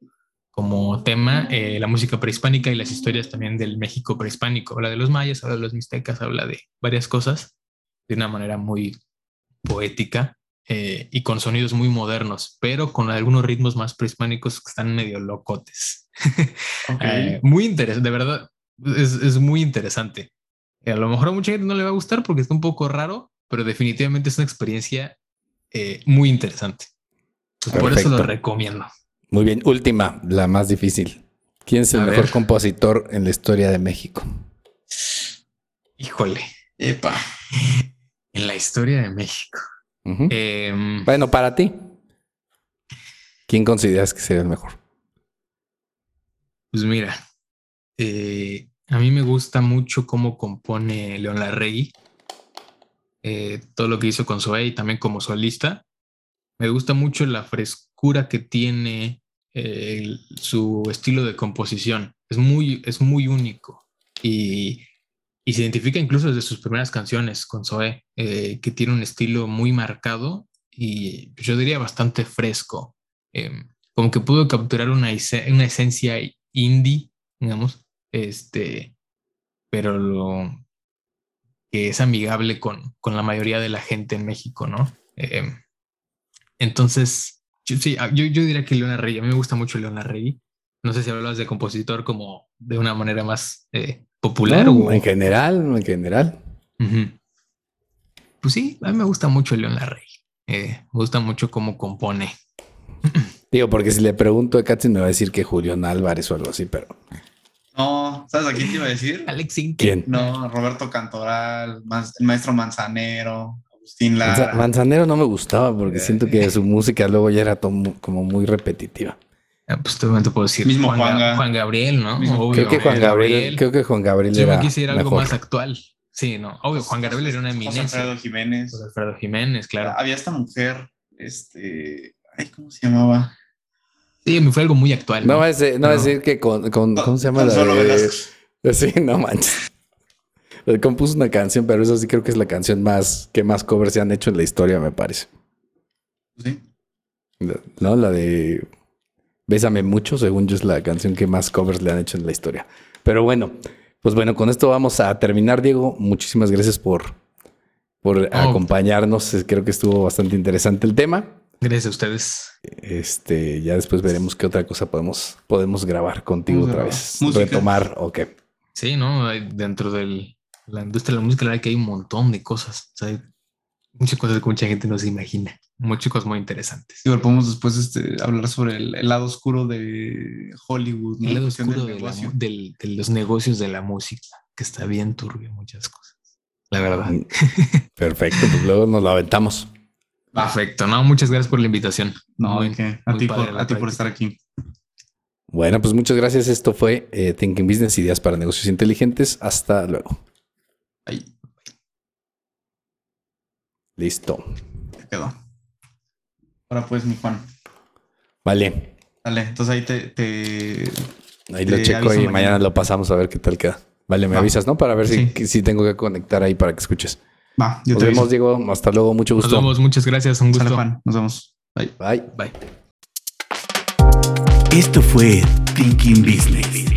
como tema eh, la música prehispánica y las historias también del México prehispánico. Habla de los mayas, habla de los mixtecas, habla de varias cosas de una manera muy poética eh, y con sonidos muy modernos, pero con algunos ritmos más prehispánicos que están medio locotes. Ok. Eh, muy interesante, de verdad, es, es muy interesante. A lo mejor a mucha gente no le va a gustar porque está un poco raro, pero definitivamente es una experiencia eh, muy interesante. Pues por eso lo recomiendo. Muy bien. Última, la más difícil. ¿Quién es el A mejor ver. compositor en la historia de México? Híjole, Epa. en la historia de México. Em, Bueno, para ti. ¿Quién consideras que sería el mejor? Pues mira, eh, a mí me gusta mucho cómo compone León Larregui, eh, todo lo que hizo con Zoé y también como solista. Me gusta mucho la frescura que tiene eh, su estilo de composición. Es muy, es muy único y, y se identifica incluso desde sus primeras canciones con Zoé, eh, que tiene un estilo muy marcado y yo diría bastante fresco. Em, como que pudo capturar una, una esencia indie, digamos, este, pero lo que es amigable con, con la mayoría de la gente en México, ¿no? Eh, entonces, yo, sí, ah, yo, yo diría que Leona Rey, a mí me gusta mucho Leona Rey. No sé si hablas de compositor como de una manera más eh, popular No, o... en general, en general. Pues sí, a mí me gusta mucho León Larrey. Eh, me gusta mucho cómo compone. Digo, porque si le pregunto a Katzin me va a decir que Julián Álvarez o algo así, pero No, ¿sabes a quién te iba a decir? Alex Intec. ¿Quién? No, Roberto Cantoral, el maestro Manzanero, Agustín Manza- Lara. Manzanero no me gustaba porque siento que su música luego ya era como muy repetitiva. Ah, Pues te puedo decir. Mismo Juan, Ga- Juanga. Juan Gabriel, ¿no? Obvio, Creo que Juan Juan Gabriel, creo que Juan Gabriel Yo me era quise ir a algo mejor. más actual. Sí, no. Obvio, Juan Gabriel era una José eminencia. Alfredo Jiménez. José Alfredo Jiménez, claro. Había esta mujer, este, ay, ¿cómo se llamaba? Sí, me fue algo muy actual. No va a decir, no va a Pero- decir que con, con- ¿cómo se llama la Consuelo de- Velasco. Sí, no manches. Compuso una canción, pero eso sí creo que es la canción más que más covers se han hecho en la historia, me parece. Sí. ¿No? La de Bésame mucho, según yo, es la canción que más covers le han hecho en la historia. Pero bueno, pues bueno, con esto vamos a terminar, Diego. Muchísimas gracias por, por acompañarnos. Creo que estuvo bastante interesante el tema. Gracias a ustedes. Este, ya después veremos qué otra cosa podemos, podemos grabar contigo otra vez. Música. Retomar, ok. Sí, ¿no? Dentro de la industria de la música, la verdad que hay un montón de cosas. O sea, hay muchas cosas que mucha gente no se imagina. Muchas cosas muy interesantes. Igual podemos después este, hablar sobre el, el lado oscuro de Hollywood, ¿no? El lado oscuro del de, la negocio. mu- del- de los negocios de la música, que está bien turbio muchas cosas. La verdad. Perfecto, pues luego nos lo aventamos. Perfecto. No, muchas gracias por la invitación. No, Muy-. A ti, por, la a ti por práctica. estar aquí. Bueno, pues muchas gracias. Esto fue eh, Thinking Business, Ideas para Negocios Inteligentes. Hasta luego. Ahí, Listo. te quedó. Ahora pues, mi Juan. Vale. Dale, entonces ahí te, te- Ahí lo checo y mañana. mañana. lo pasamos a ver qué tal queda. Vale, me Va. avisas, ¿no? Para ver si, Sí. si tengo que conectar ahí para que escuches. Va, yo Nos te vemos, aviso. Diego. Hasta luego. Mucho Nos gusto. vemos. Muchas gracias. Un Sale, gusto. Juan. Nos vemos. Bye. Bye. Bye. Esto fue Thinking Business.